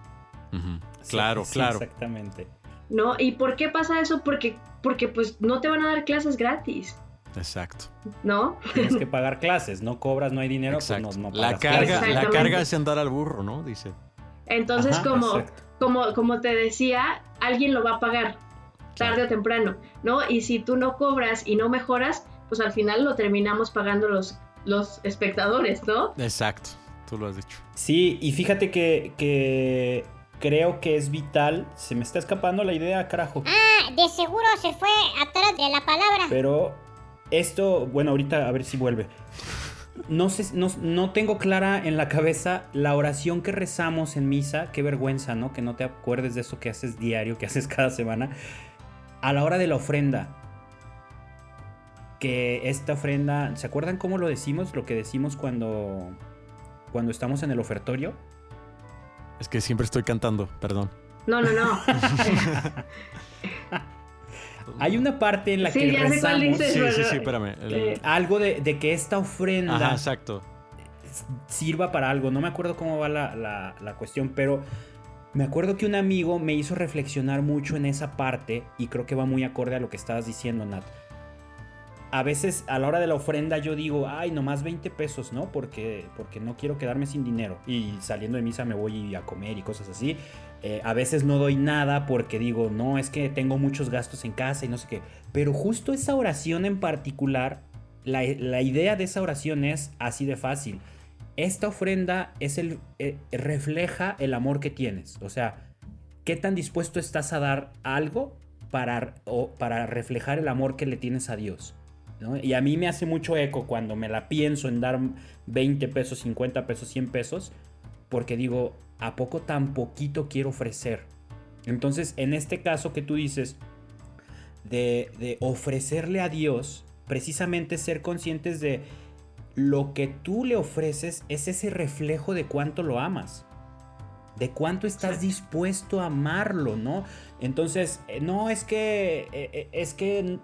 Claro, sí, claro. Exactamente. ¿No? ¿Y por qué pasa eso? Porque, porque pues no te van a dar clases gratis, Exacto. ¿no? Tienes que pagar clases, no cobras, no hay dinero, pues Exacto. no, no la pagas carga, clases. la carga es andar al burro, ¿no? Dice. Entonces, Ajá, como, exacto. como, como te decía, alguien lo va a pagar tarde o temprano, ¿no? Y si tú no cobras y no mejoras, pues al final lo terminamos pagando los, los espectadores, ¿no? Exacto. Tú lo has dicho. Sí, y fíjate que, que creo que es vital. Se me está escapando la idea, carajo. Ah, de seguro se fue atrás de la palabra. Pero esto, bueno, ahorita a ver si vuelve. No sé, no, no tengo clara en la cabeza la oración que rezamos en misa. Qué vergüenza, ¿no? Que no te acuerdes de eso que haces diario, que haces cada semana. A la hora de la ofrenda. Que esta ofrenda, ¿se acuerdan cómo lo decimos? Lo que decimos cuando, cuando estamos en el ofertorio. Es que siempre estoy cantando, perdón. No, no, no. Hay una parte en la Sí, que ya sé cuál rezamos dices. Sí, bueno, sí, sí, espérame. El- eh, algo de, de que esta ofrenda Ajá, exacto. sirva para algo. No me acuerdo cómo va la, la- la cuestión, pero me acuerdo que un amigo me hizo reflexionar mucho en esa parte y creo que va muy acorde a lo que estabas diciendo, Nat. A veces a la hora de la ofrenda yo digo, ay, nomás 20 pesos, ¿no? Porque, porque no quiero quedarme sin dinero. Y saliendo de misa me voy a comer y cosas así. Eh, a veces no doy nada porque digo, no, es que tengo muchos gastos en casa y no sé qué. Pero justo esa oración en particular, la, la idea de esa oración es así de fácil. Esta ofrenda es el, eh, refleja el amor que tienes. O sea, ¿qué tan dispuesto estás a dar algo para, para reflejar el amor que le tienes a Dios? Y a mí me hace mucho eco cuando me la pienso en dar 20 pesos, 50 pesos, 100 pesos, porque digo, ¿a poco tan poquito quiero ofrecer? Entonces, en este caso que tú dices, de, de ofrecerle a Dios, precisamente ser conscientes de lo que tú le ofreces es ese reflejo de cuánto lo amas. De cuánto estás dispuesto a amarlo, ¿no? Entonces, eh, no es que. eh, eh, es que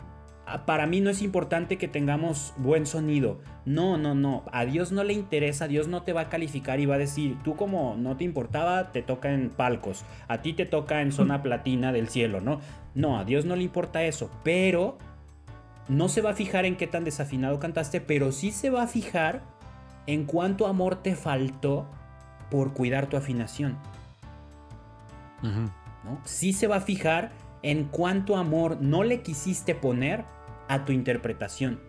para mí no es importante que tengamos buen sonido. No, no, no. A Dios no le interesa, Dios no te va a calificar y va a decir, tú como no te importaba, te toca en palcos. A ti te toca en zona platina del cielo, ¿no? No, a Dios no le importa eso. Pero no se va a fijar en qué tan desafinado cantaste, pero sí se va a fijar en cuánto amor te faltó por cuidar tu afinación. Sí se va a fijar en cuánto amor no le quisiste poner a tu interpretación.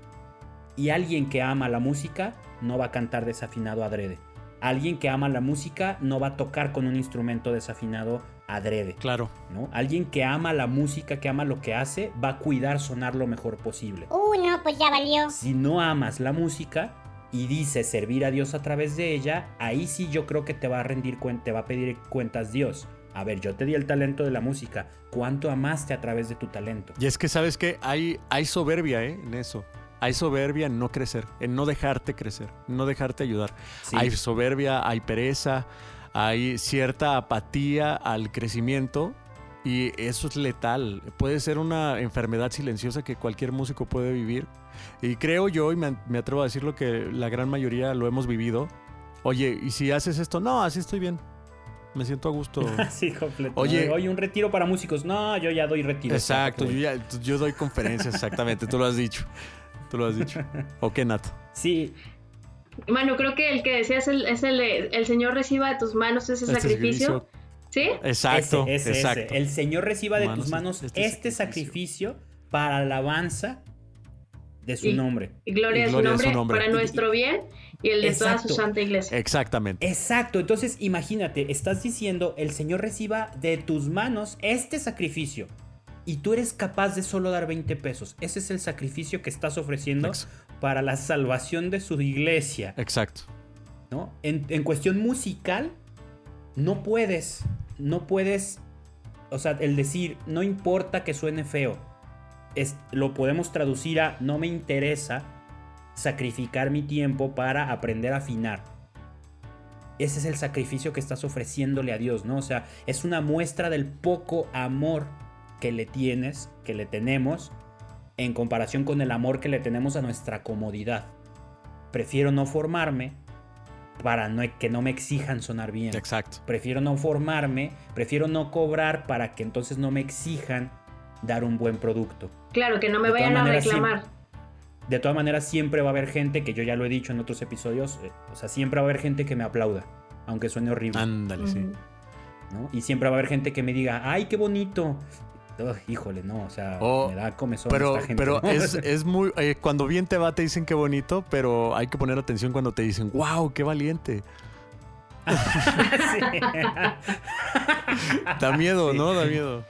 Y alguien que ama la música no va a cantar desafinado adrede. Alguien que ama la música no va a tocar con un instrumento desafinado adrede. Claro. ¿no? Alguien que ama la música, que ama lo que hace, va a cuidar sonar lo mejor posible. Uh, no, pues ya valió. Si no amas la música y dices servir a Dios a través de ella, ahí sí yo creo que te va a rendir cuenta, te va a pedir cuentas Dios. A ver, yo te di el talento de la música. ¿Cuánto amaste a través de tu talento? Y es que, ¿sabes qué? Hay, hay soberbia ¿eh? en eso. Hay soberbia en no crecer, en no dejarte crecer, en no dejarte ayudar. Sí. Hay soberbia, hay pereza, hay cierta apatía al crecimiento y eso es letal. Puede ser una enfermedad silenciosa que cualquier músico puede vivir. Y creo yo, y me, me atrevo a decirlo, que la gran mayoría lo hemos vivido. Oye, ¿y si haces esto? No, así estoy bien. Me siento a gusto. Sí, completo. Oye- Oye, un retiro para músicos. No, yo ya doy retiro. Exacto, yo, ya- yo doy conferencias, exactamente, tú lo has dicho. Tú lo has dicho. ¿O qué, Nat? Sí, Mano, creo que el que decías el- es el, de, el Señor reciba de tus manos ese Este sacrificio. ¿Sí? Exacto, ese, ese, exacto. ese. El Señor reciba de Manos, tus manos este este, sacrificio para alabanza de su Y- nombre. Y gloria, Y a su gloria a su nombre, para Y- nuestro bien y el de toda su santa iglesia. Exactamente. Exacto, entonces imagínate, estás diciendo, el Señor reciba de tus manos este sacrificio. Y tú eres capaz de solo dar 20 pesos. Ese es el sacrificio que estás ofreciendo para la salvación de su iglesia. Exacto. ¿no? En, en cuestión musical, no puedes, no puedes, o sea, el decir, no importa que suene feo, es, lo podemos traducir a, no me interesa sacrificar mi tiempo para aprender a afinar. Ese es el sacrificio que estás ofreciéndole a Dios, ¿no? O sea, es una muestra del poco amor que le tienes, que le tenemos, en comparación con el amor que le tenemos a nuestra comodidad. Prefiero no formarme para no, que no me exijan sonar bien. Exacto. Prefiero no formarme, prefiero no cobrar para que entonces no me exijan dar un buen producto. Claro, que no me vayan a reclamar. De todas maneras, siempre va a haber gente, que yo ya lo he dicho en otros episodios, eh, o sea, siempre va a haber gente que me aplauda, aunque suene horrible. Ándale, sí. ¿no? Y siempre va a haber gente que me diga, ¡ay, qué bonito! Ugh, híjole, no, o sea, Oh, me da comezón Pero, esta gente. pero ¿no? es, es muy. eh, cuando bien te va, te dicen qué bonito, pero hay que poner atención cuando te dicen, wow, qué valiente. Da miedo, Sí. ¿no? Da miedo.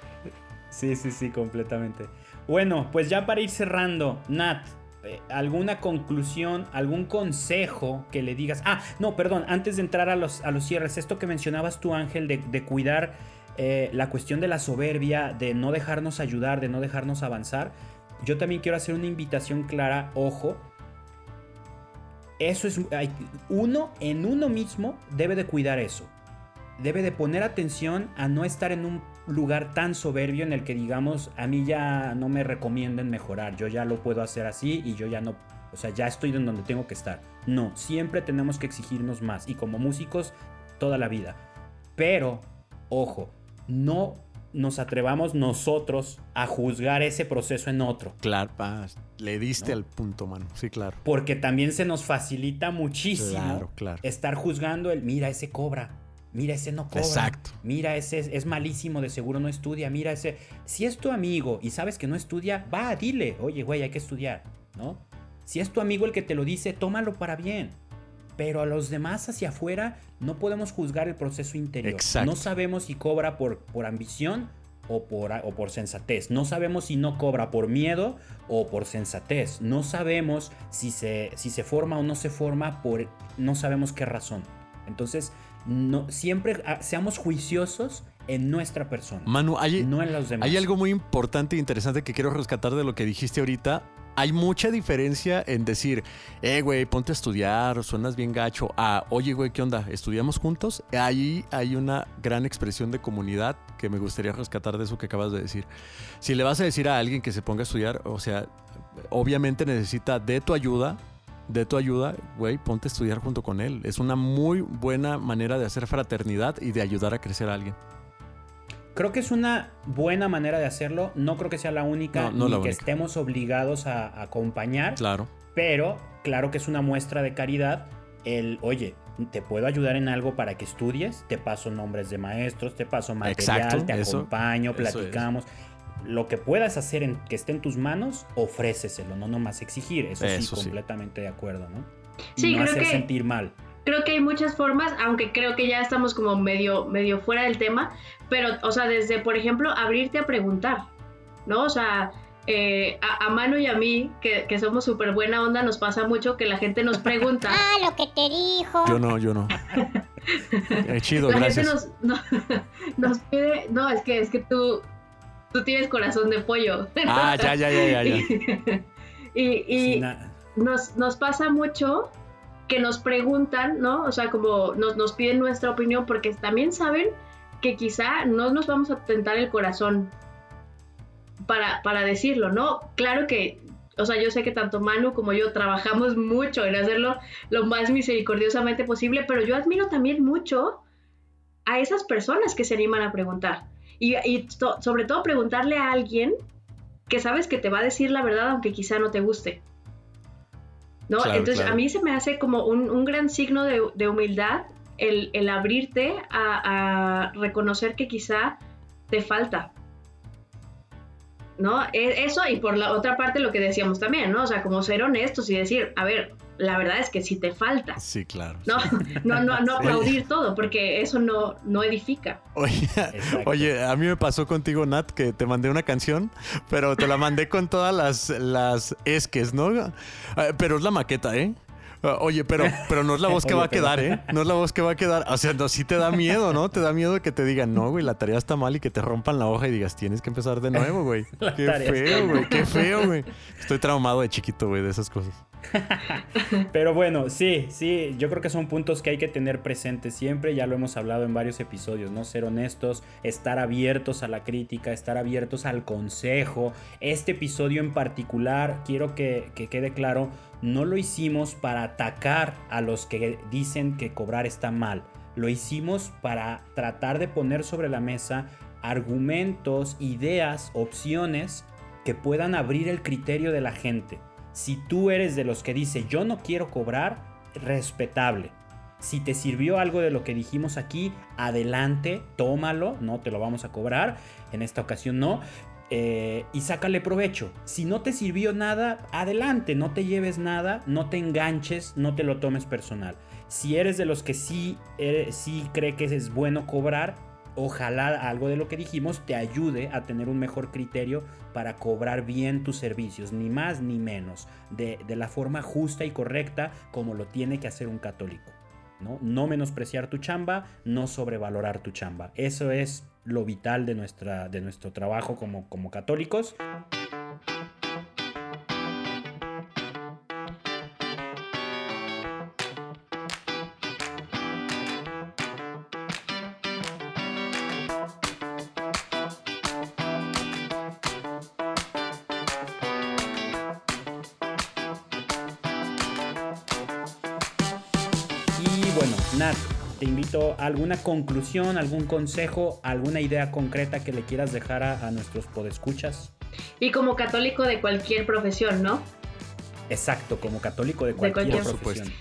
Sí, sí, sí, completamente. Bueno, pues ya para ir cerrando, Nat, eh, ¿alguna conclusión, algún consejo que le digas? Ah, no, perdón, antes de entrar a los, a los cierres, esto que mencionabas tú, Ángel, de, de cuidar eh, la cuestión de la soberbia, de no dejarnos ayudar, de no dejarnos avanzar, yo también quiero hacer una invitación clara, ojo. Eso es, uno en uno mismo debe de cuidar eso debe de poner atención a no estar en un lugar tan soberbio en el que digamos a mí ya no me recomienden mejorar, yo ya lo puedo hacer así y yo ya no, o sea, ya estoy en donde tengo que estar. No, siempre tenemos que exigirnos más y como músicos toda la vida. Pero, ojo, no nos atrevamos nosotros a juzgar ese proceso en otro. Claro, pa, le diste ¿No? al punto, mano. Sí, claro. Porque también se nos facilita muchísimo Claro, claro. estar juzgando el, mira, ese cobra, mira, ese no cobra. Exacto. Mira, ese es, es malísimo, de seguro no estudia. Mira, ese. Si es tu amigo y sabes que no estudia, va, dile, oye, güey, hay que estudiar, ¿no? Si es tu amigo el que te lo dice, tómalo para bien. Pero a los demás hacia afuera no podemos juzgar el proceso interior. Exacto. No sabemos si cobra por, por ambición o por, o por sensatez. No sabemos si no cobra por miedo o por sensatez. No sabemos si se, si se forma o no se forma por no sabemos qué razón. Entonces, no, siempre ah, seamos juiciosos en nuestra persona, Manu, hay, no en los demás. hay algo muy importante e interesante que quiero rescatar de lo que dijiste ahorita. Hay mucha diferencia en decir, eh, güey, ponte a estudiar, suenas bien gacho. A, oye, güey, ¿qué onda? ¿Estudiamos juntos? Ahí hay una gran expresión de comunidad que me gustaría rescatar de eso que acabas de decir. Si le vas a decir a alguien que se ponga a estudiar, o sea, obviamente necesita de tu ayuda, de tu ayuda, güey, ponte a estudiar junto con él. Es una muy buena manera de hacer fraternidad y de ayudar a crecer a alguien. Creo que es una buena manera de hacerlo. No creo que sea la única No, no ni la que única. estemos obligados a, a acompañar. Claro. Pero claro que es una muestra de caridad el, oye, te puedo ayudar en algo para que estudies, te paso nombres de maestros, te paso material, Exacto, te eso- acompaño, eso es. Lo que puedas hacer en, que esté en tus manos, ofréceselo, no nomás exigir. Eso, Eso sí, sí. completamente de acuerdo, ¿no? Y Sí, no creo hacer que- sentir mal. creo que hay muchas formas, aunque creo que ya estamos como medio, medio fuera del tema, pero, o sea, desde, por ejemplo, abrirte a preguntar, ¿no? O sea, eh, a, a Manu y a mí, que, que somos súper buena onda, nos pasa mucho que la gente nos pregunta. Ah, lo que te dijo. Yo no, yo no. Eh, chido, la gracias. gente nos, no- nos pide, no, es que, es que tú, tú tienes corazón de pollo. Ah, ya, ya, ya, ya, ya. y y nos, nos pasa mucho que nos preguntan, ¿no? O sea, como nos, nos piden nuestra opinión porque también saben que quizá no nos vamos a tentar el corazón para, para decirlo, ¿no? Claro que, o sea, yo sé que tanto Manu como yo trabajamos mucho en hacerlo lo más misericordiosamente posible, pero yo admiro también mucho a esas personas que se animan a preguntar. Y, y to- sobre todo preguntarle a alguien que sabes que te va a decir la verdad aunque quizá no te guste. ¿No? Claro, Entonces claro. a mí se me hace como un, un gran signo de, de humildad el, el abrirte a, a reconocer que quizá te falta. ¿No? E- Eso y por la otra parte lo que decíamos también, ¿no? O sea, como ser honestos y decir, a ver, la verdad es que sí te falta. Sí, claro. No, no, no, no Sí. aplaudir todo, porque eso no, no edifica. Oye, oye, a mí me pasó contigo, Nat, que te mandé una canción, pero te la mandé con todas las, las esques, ¿no? Eh, Pero es la maqueta, ¿eh? Ah, Oye, pero, pero no es la voz que Oye, va a pero- quedar, ¿eh? No es la voz que va a quedar. O sea, no, sí te da miedo, ¿no? Te da miedo que te digan, no, güey, la tarea está mal y que te rompan la hoja y digas, tienes que empezar de nuevo, güey. Qué feo, güey, qué feo, güey. Estoy traumado de chiquito, güey, de esas cosas. Pero bueno, sí, sí, yo creo que son puntos que hay que tener presentes siempre, ya lo hemos hablado en varios episodios, ¿no? Ser honestos, estar abiertos a la crítica, estar abiertos al consejo. Este episodio en particular, quiero que, que quede claro, no lo hicimos para atacar a los que dicen que cobrar está mal. Lo hicimos para tratar de poner sobre la mesa argumentos, ideas, opciones que puedan abrir el criterio de la gente. Si tú eres de los que dice yo no quiero cobrar, respetable. Si te sirvió algo de lo que dijimos aquí, adelante, tómalo, no te lo vamos a cobrar, en esta ocasión no, eh, y sácale provecho. Si no te sirvió nada, adelante, no te lleves nada, no te enganches, no te lo tomes personal. Si eres de los que sí, eres- sí cree que es bueno cobrar, ojalá algo de lo que dijimos te ayude a tener un mejor criterio para cobrar bien tus servicios, ni más ni menos, de, de la forma justa y correcta como lo tiene que hacer un católico. ¿no? no menospreciar tu chamba, no sobrevalorar tu chamba. Eso es lo vital de, nuestra, de nuestro trabajo como, como católicos. Alguna conclusión, algún consejo, alguna idea concreta que le quieras dejar a, a nuestros podescuchas. Y como católico de cualquier profesión, ¿no? Exacto, como católico de cualquier, profesión.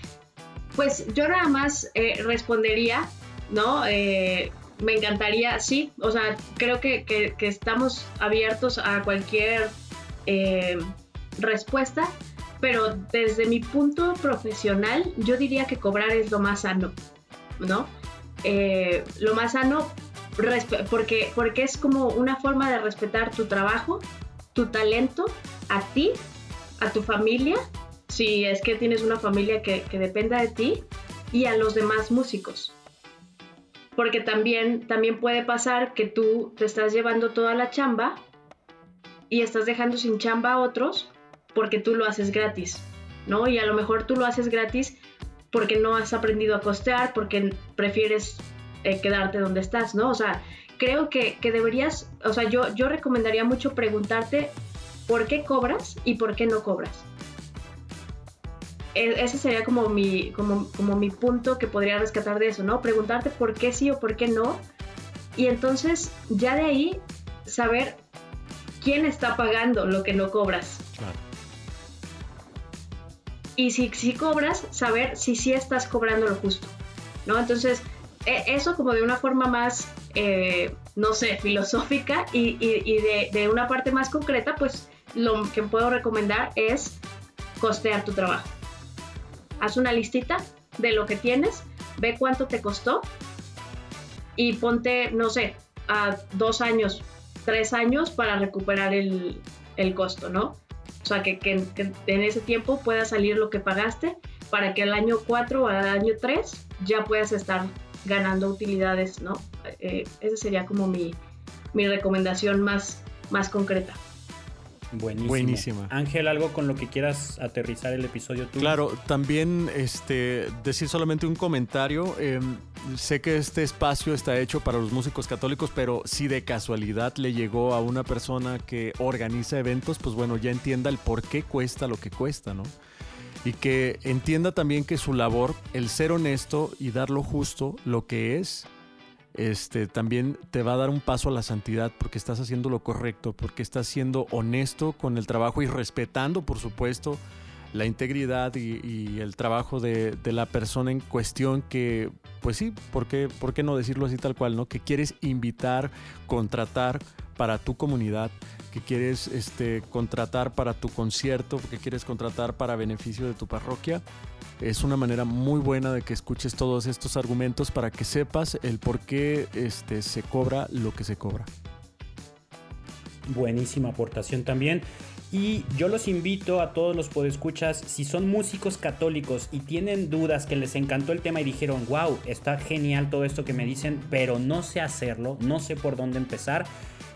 Pues yo nada más eh, respondería, ¿no? Eh, me encantaría, sí, o sea, creo que, que- que estamos abiertos a cualquier eh, respuesta, pero desde mi punto profesional, yo diría que cobrar es lo más sano, ¿no? Eh, lo más sano porque, porque es como una forma de respetar tu trabajo, tu talento, a ti, a tu familia, si es que tienes una familia que, que dependa de ti, y a los demás músicos. Porque también, también puede pasar que tú te estás llevando toda la chamba y estás dejando sin chamba a otros porque tú lo haces gratis, ¿no? Y a lo mejor tú lo haces gratis porque no has aprendido a costear, porque prefieres eh, quedarte donde estás, ¿no? O sea, creo que, que deberías, o sea, yo, yo recomendaría mucho preguntarte por qué cobras y por qué no cobras. E- Ese sería como mi, como, como mi punto que podría rescatar de eso, ¿no? Preguntarte por qué sí o por qué no. Y entonces ya de ahí saber quién está pagando lo que no cobras. Claro. Y si, si cobras, saber si sí estás cobrando lo justo, ¿no? Entonces, e- eso como de una forma más, eh, no sé, filosófica y, de, de, una parte más concreta, pues lo que puedo recomendar es costear tu trabajo. Haz una listita de lo que tienes, ve cuánto te costó y ponte, no sé, a dos años, tres años para recuperar el, el costo, ¿no? Sea, que, que, en ese tiempo pueda salir lo que pagaste para que al año 4 o al año 3 ya puedas estar ganando utilidades, ¿no? Eh, esa sería como mi, mi recomendación más, más concreta. Buenísimo. Buenísima. Ángel, algo con lo que quieras aterrizar el episodio tú. Claro, también este, decir solamente un comentario. Em, sé que este espacio está hecho para los músicos católicos, pero si de casualidad le llegó a una persona que organiza eventos, pues bueno, ya entienda el por qué cuesta lo que cuesta, ¿no? Y que entienda también que su labor, el ser honesto y dar lo justo, lo que es, este, también te va a dar un paso a la santidad porque estás haciendo lo correcto, porque estás siendo honesto con el trabajo y respetando, por supuesto, la integridad y, el trabajo de, la persona en cuestión que, pues sí, ¿por qué, ¿por qué no decirlo así tal cual, no? Que quieres invitar, contratar para tu comunidad, que quieres este, contratar para tu concierto, que quieres contratar para beneficio de tu parroquia es una manera muy buena de que escuches todos estos argumentos para que sepas el por qué este, se cobra lo que se cobra. Buenísima aportación también. Y yo los invito a todos los podescuchas, si son músicos católicos y tienen dudas que les encantó el tema y dijeron, wow, está genial todo esto que me dicen, pero no sé hacerlo, no sé por dónde empezar,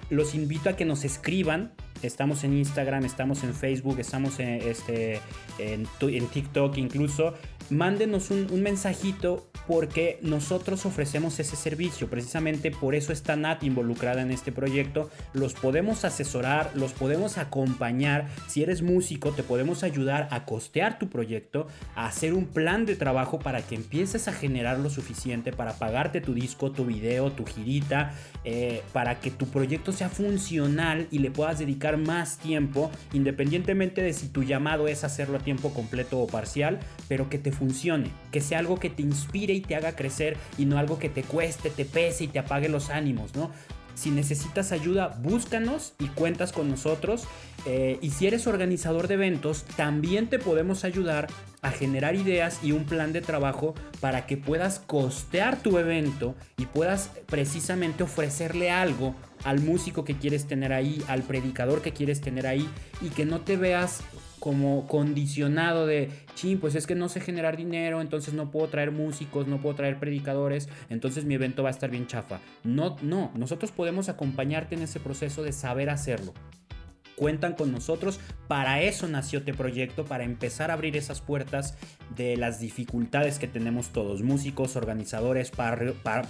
los invito a que nos escriban Estamos en Instagram, estamos en Facebook, estamos en, este, en, TikTok incluso. Mándenos un, mensajito porque nosotros ofrecemos ese servicio. Precisamente por eso está Nat involucrada en este proyecto. Los podemos asesorar, los podemos acompañar. Si eres músico, te podemos ayudar a costear tu proyecto, a hacer un plan de trabajo para que empieces a generar lo suficiente para pagarte tu disco, tu video, tu girita, eh, para que tu proyecto sea funcional y le puedas dedicar más tiempo, independientemente de si tu llamado es hacerlo a tiempo completo o parcial, pero que te funcione, que sea algo que te inspire y te haga crecer y no algo que te cueste, te pese y te apague los ánimos, ¿no? Si necesitas ayuda, búscanos y cuentas con nosotros. Eh, y si eres organizador de eventos, también te podemos ayudar a generar ideas y un plan de trabajo para que puedas costear tu evento y puedas precisamente ofrecerle algo al músico que quieres tener ahí, al predicador que quieres tener ahí y que no te veas como condicionado de, ching, pues es que no sé generar dinero, entonces no puedo traer músicos, no puedo traer predicadores, entonces mi evento va a estar bien chafa. No, no, nosotros podemos acompañarte en ese proceso de saber hacerlo cuentan con nosotros. Para eso nació este proyecto, para empezar a abrir esas puertas de las dificultades que tenemos todos, músicos, organizadores,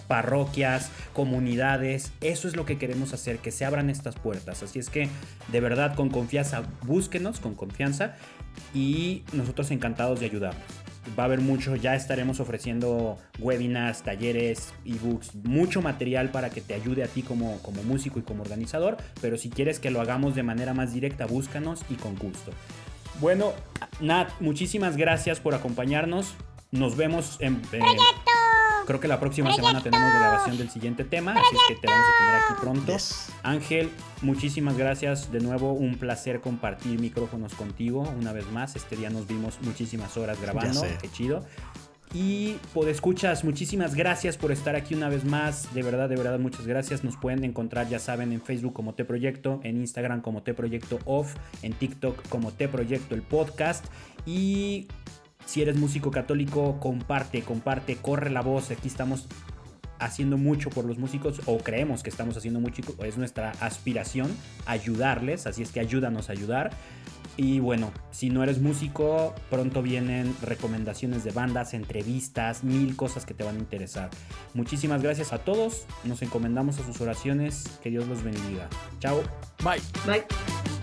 parroquias, comunidades. Eso es lo que queremos hacer, que se abran estas puertas. Así es que de verdad con confianza, búsquenos con confianza y nosotros encantados de ayudarnos va a haber mucho, ya estaremos ofreciendo webinars, talleres, ebooks, mucho material para que te ayude a ti como, como músico y como organizador, pero si quieres que lo hagamos de manera más directa, búscanos y con gusto. Bueno, Nat, muchísimas gracias por acompañarnos. Nos vemos en... Creo que la próxima semana tenemos grabación del siguiente tema, así que te vamos a tener aquí pronto. Ángel, muchísimas gracias. De nuevo, un placer compartir micrófonos contigo una vez más. Este día nos vimos muchísimas horas grabando. Qué chido. Y por escuchas, muchísimas gracias por estar aquí una vez más. De verdad, de verdad, muchas gracias. Nos pueden encontrar, ya saben, en Facebook como T Proyecto, en Instagram como T Proyecto Off, en TikTok como T Proyecto el podcast. Y si eres músico católico, comparte, comparte, corre la voz. Aquí estamos haciendo mucho por los músicos o creemos que estamos haciendo mucho, es nuestra aspiración ayudarles, así es que ayúdanos a ayudar. Y bueno, si no eres músico, pronto vienen recomendaciones de bandas, entrevistas, mil cosas que te van a interesar. Muchísimas gracias a todos, nos encomendamos a sus oraciones, que Dios los bendiga. Chao. Bye. Bye.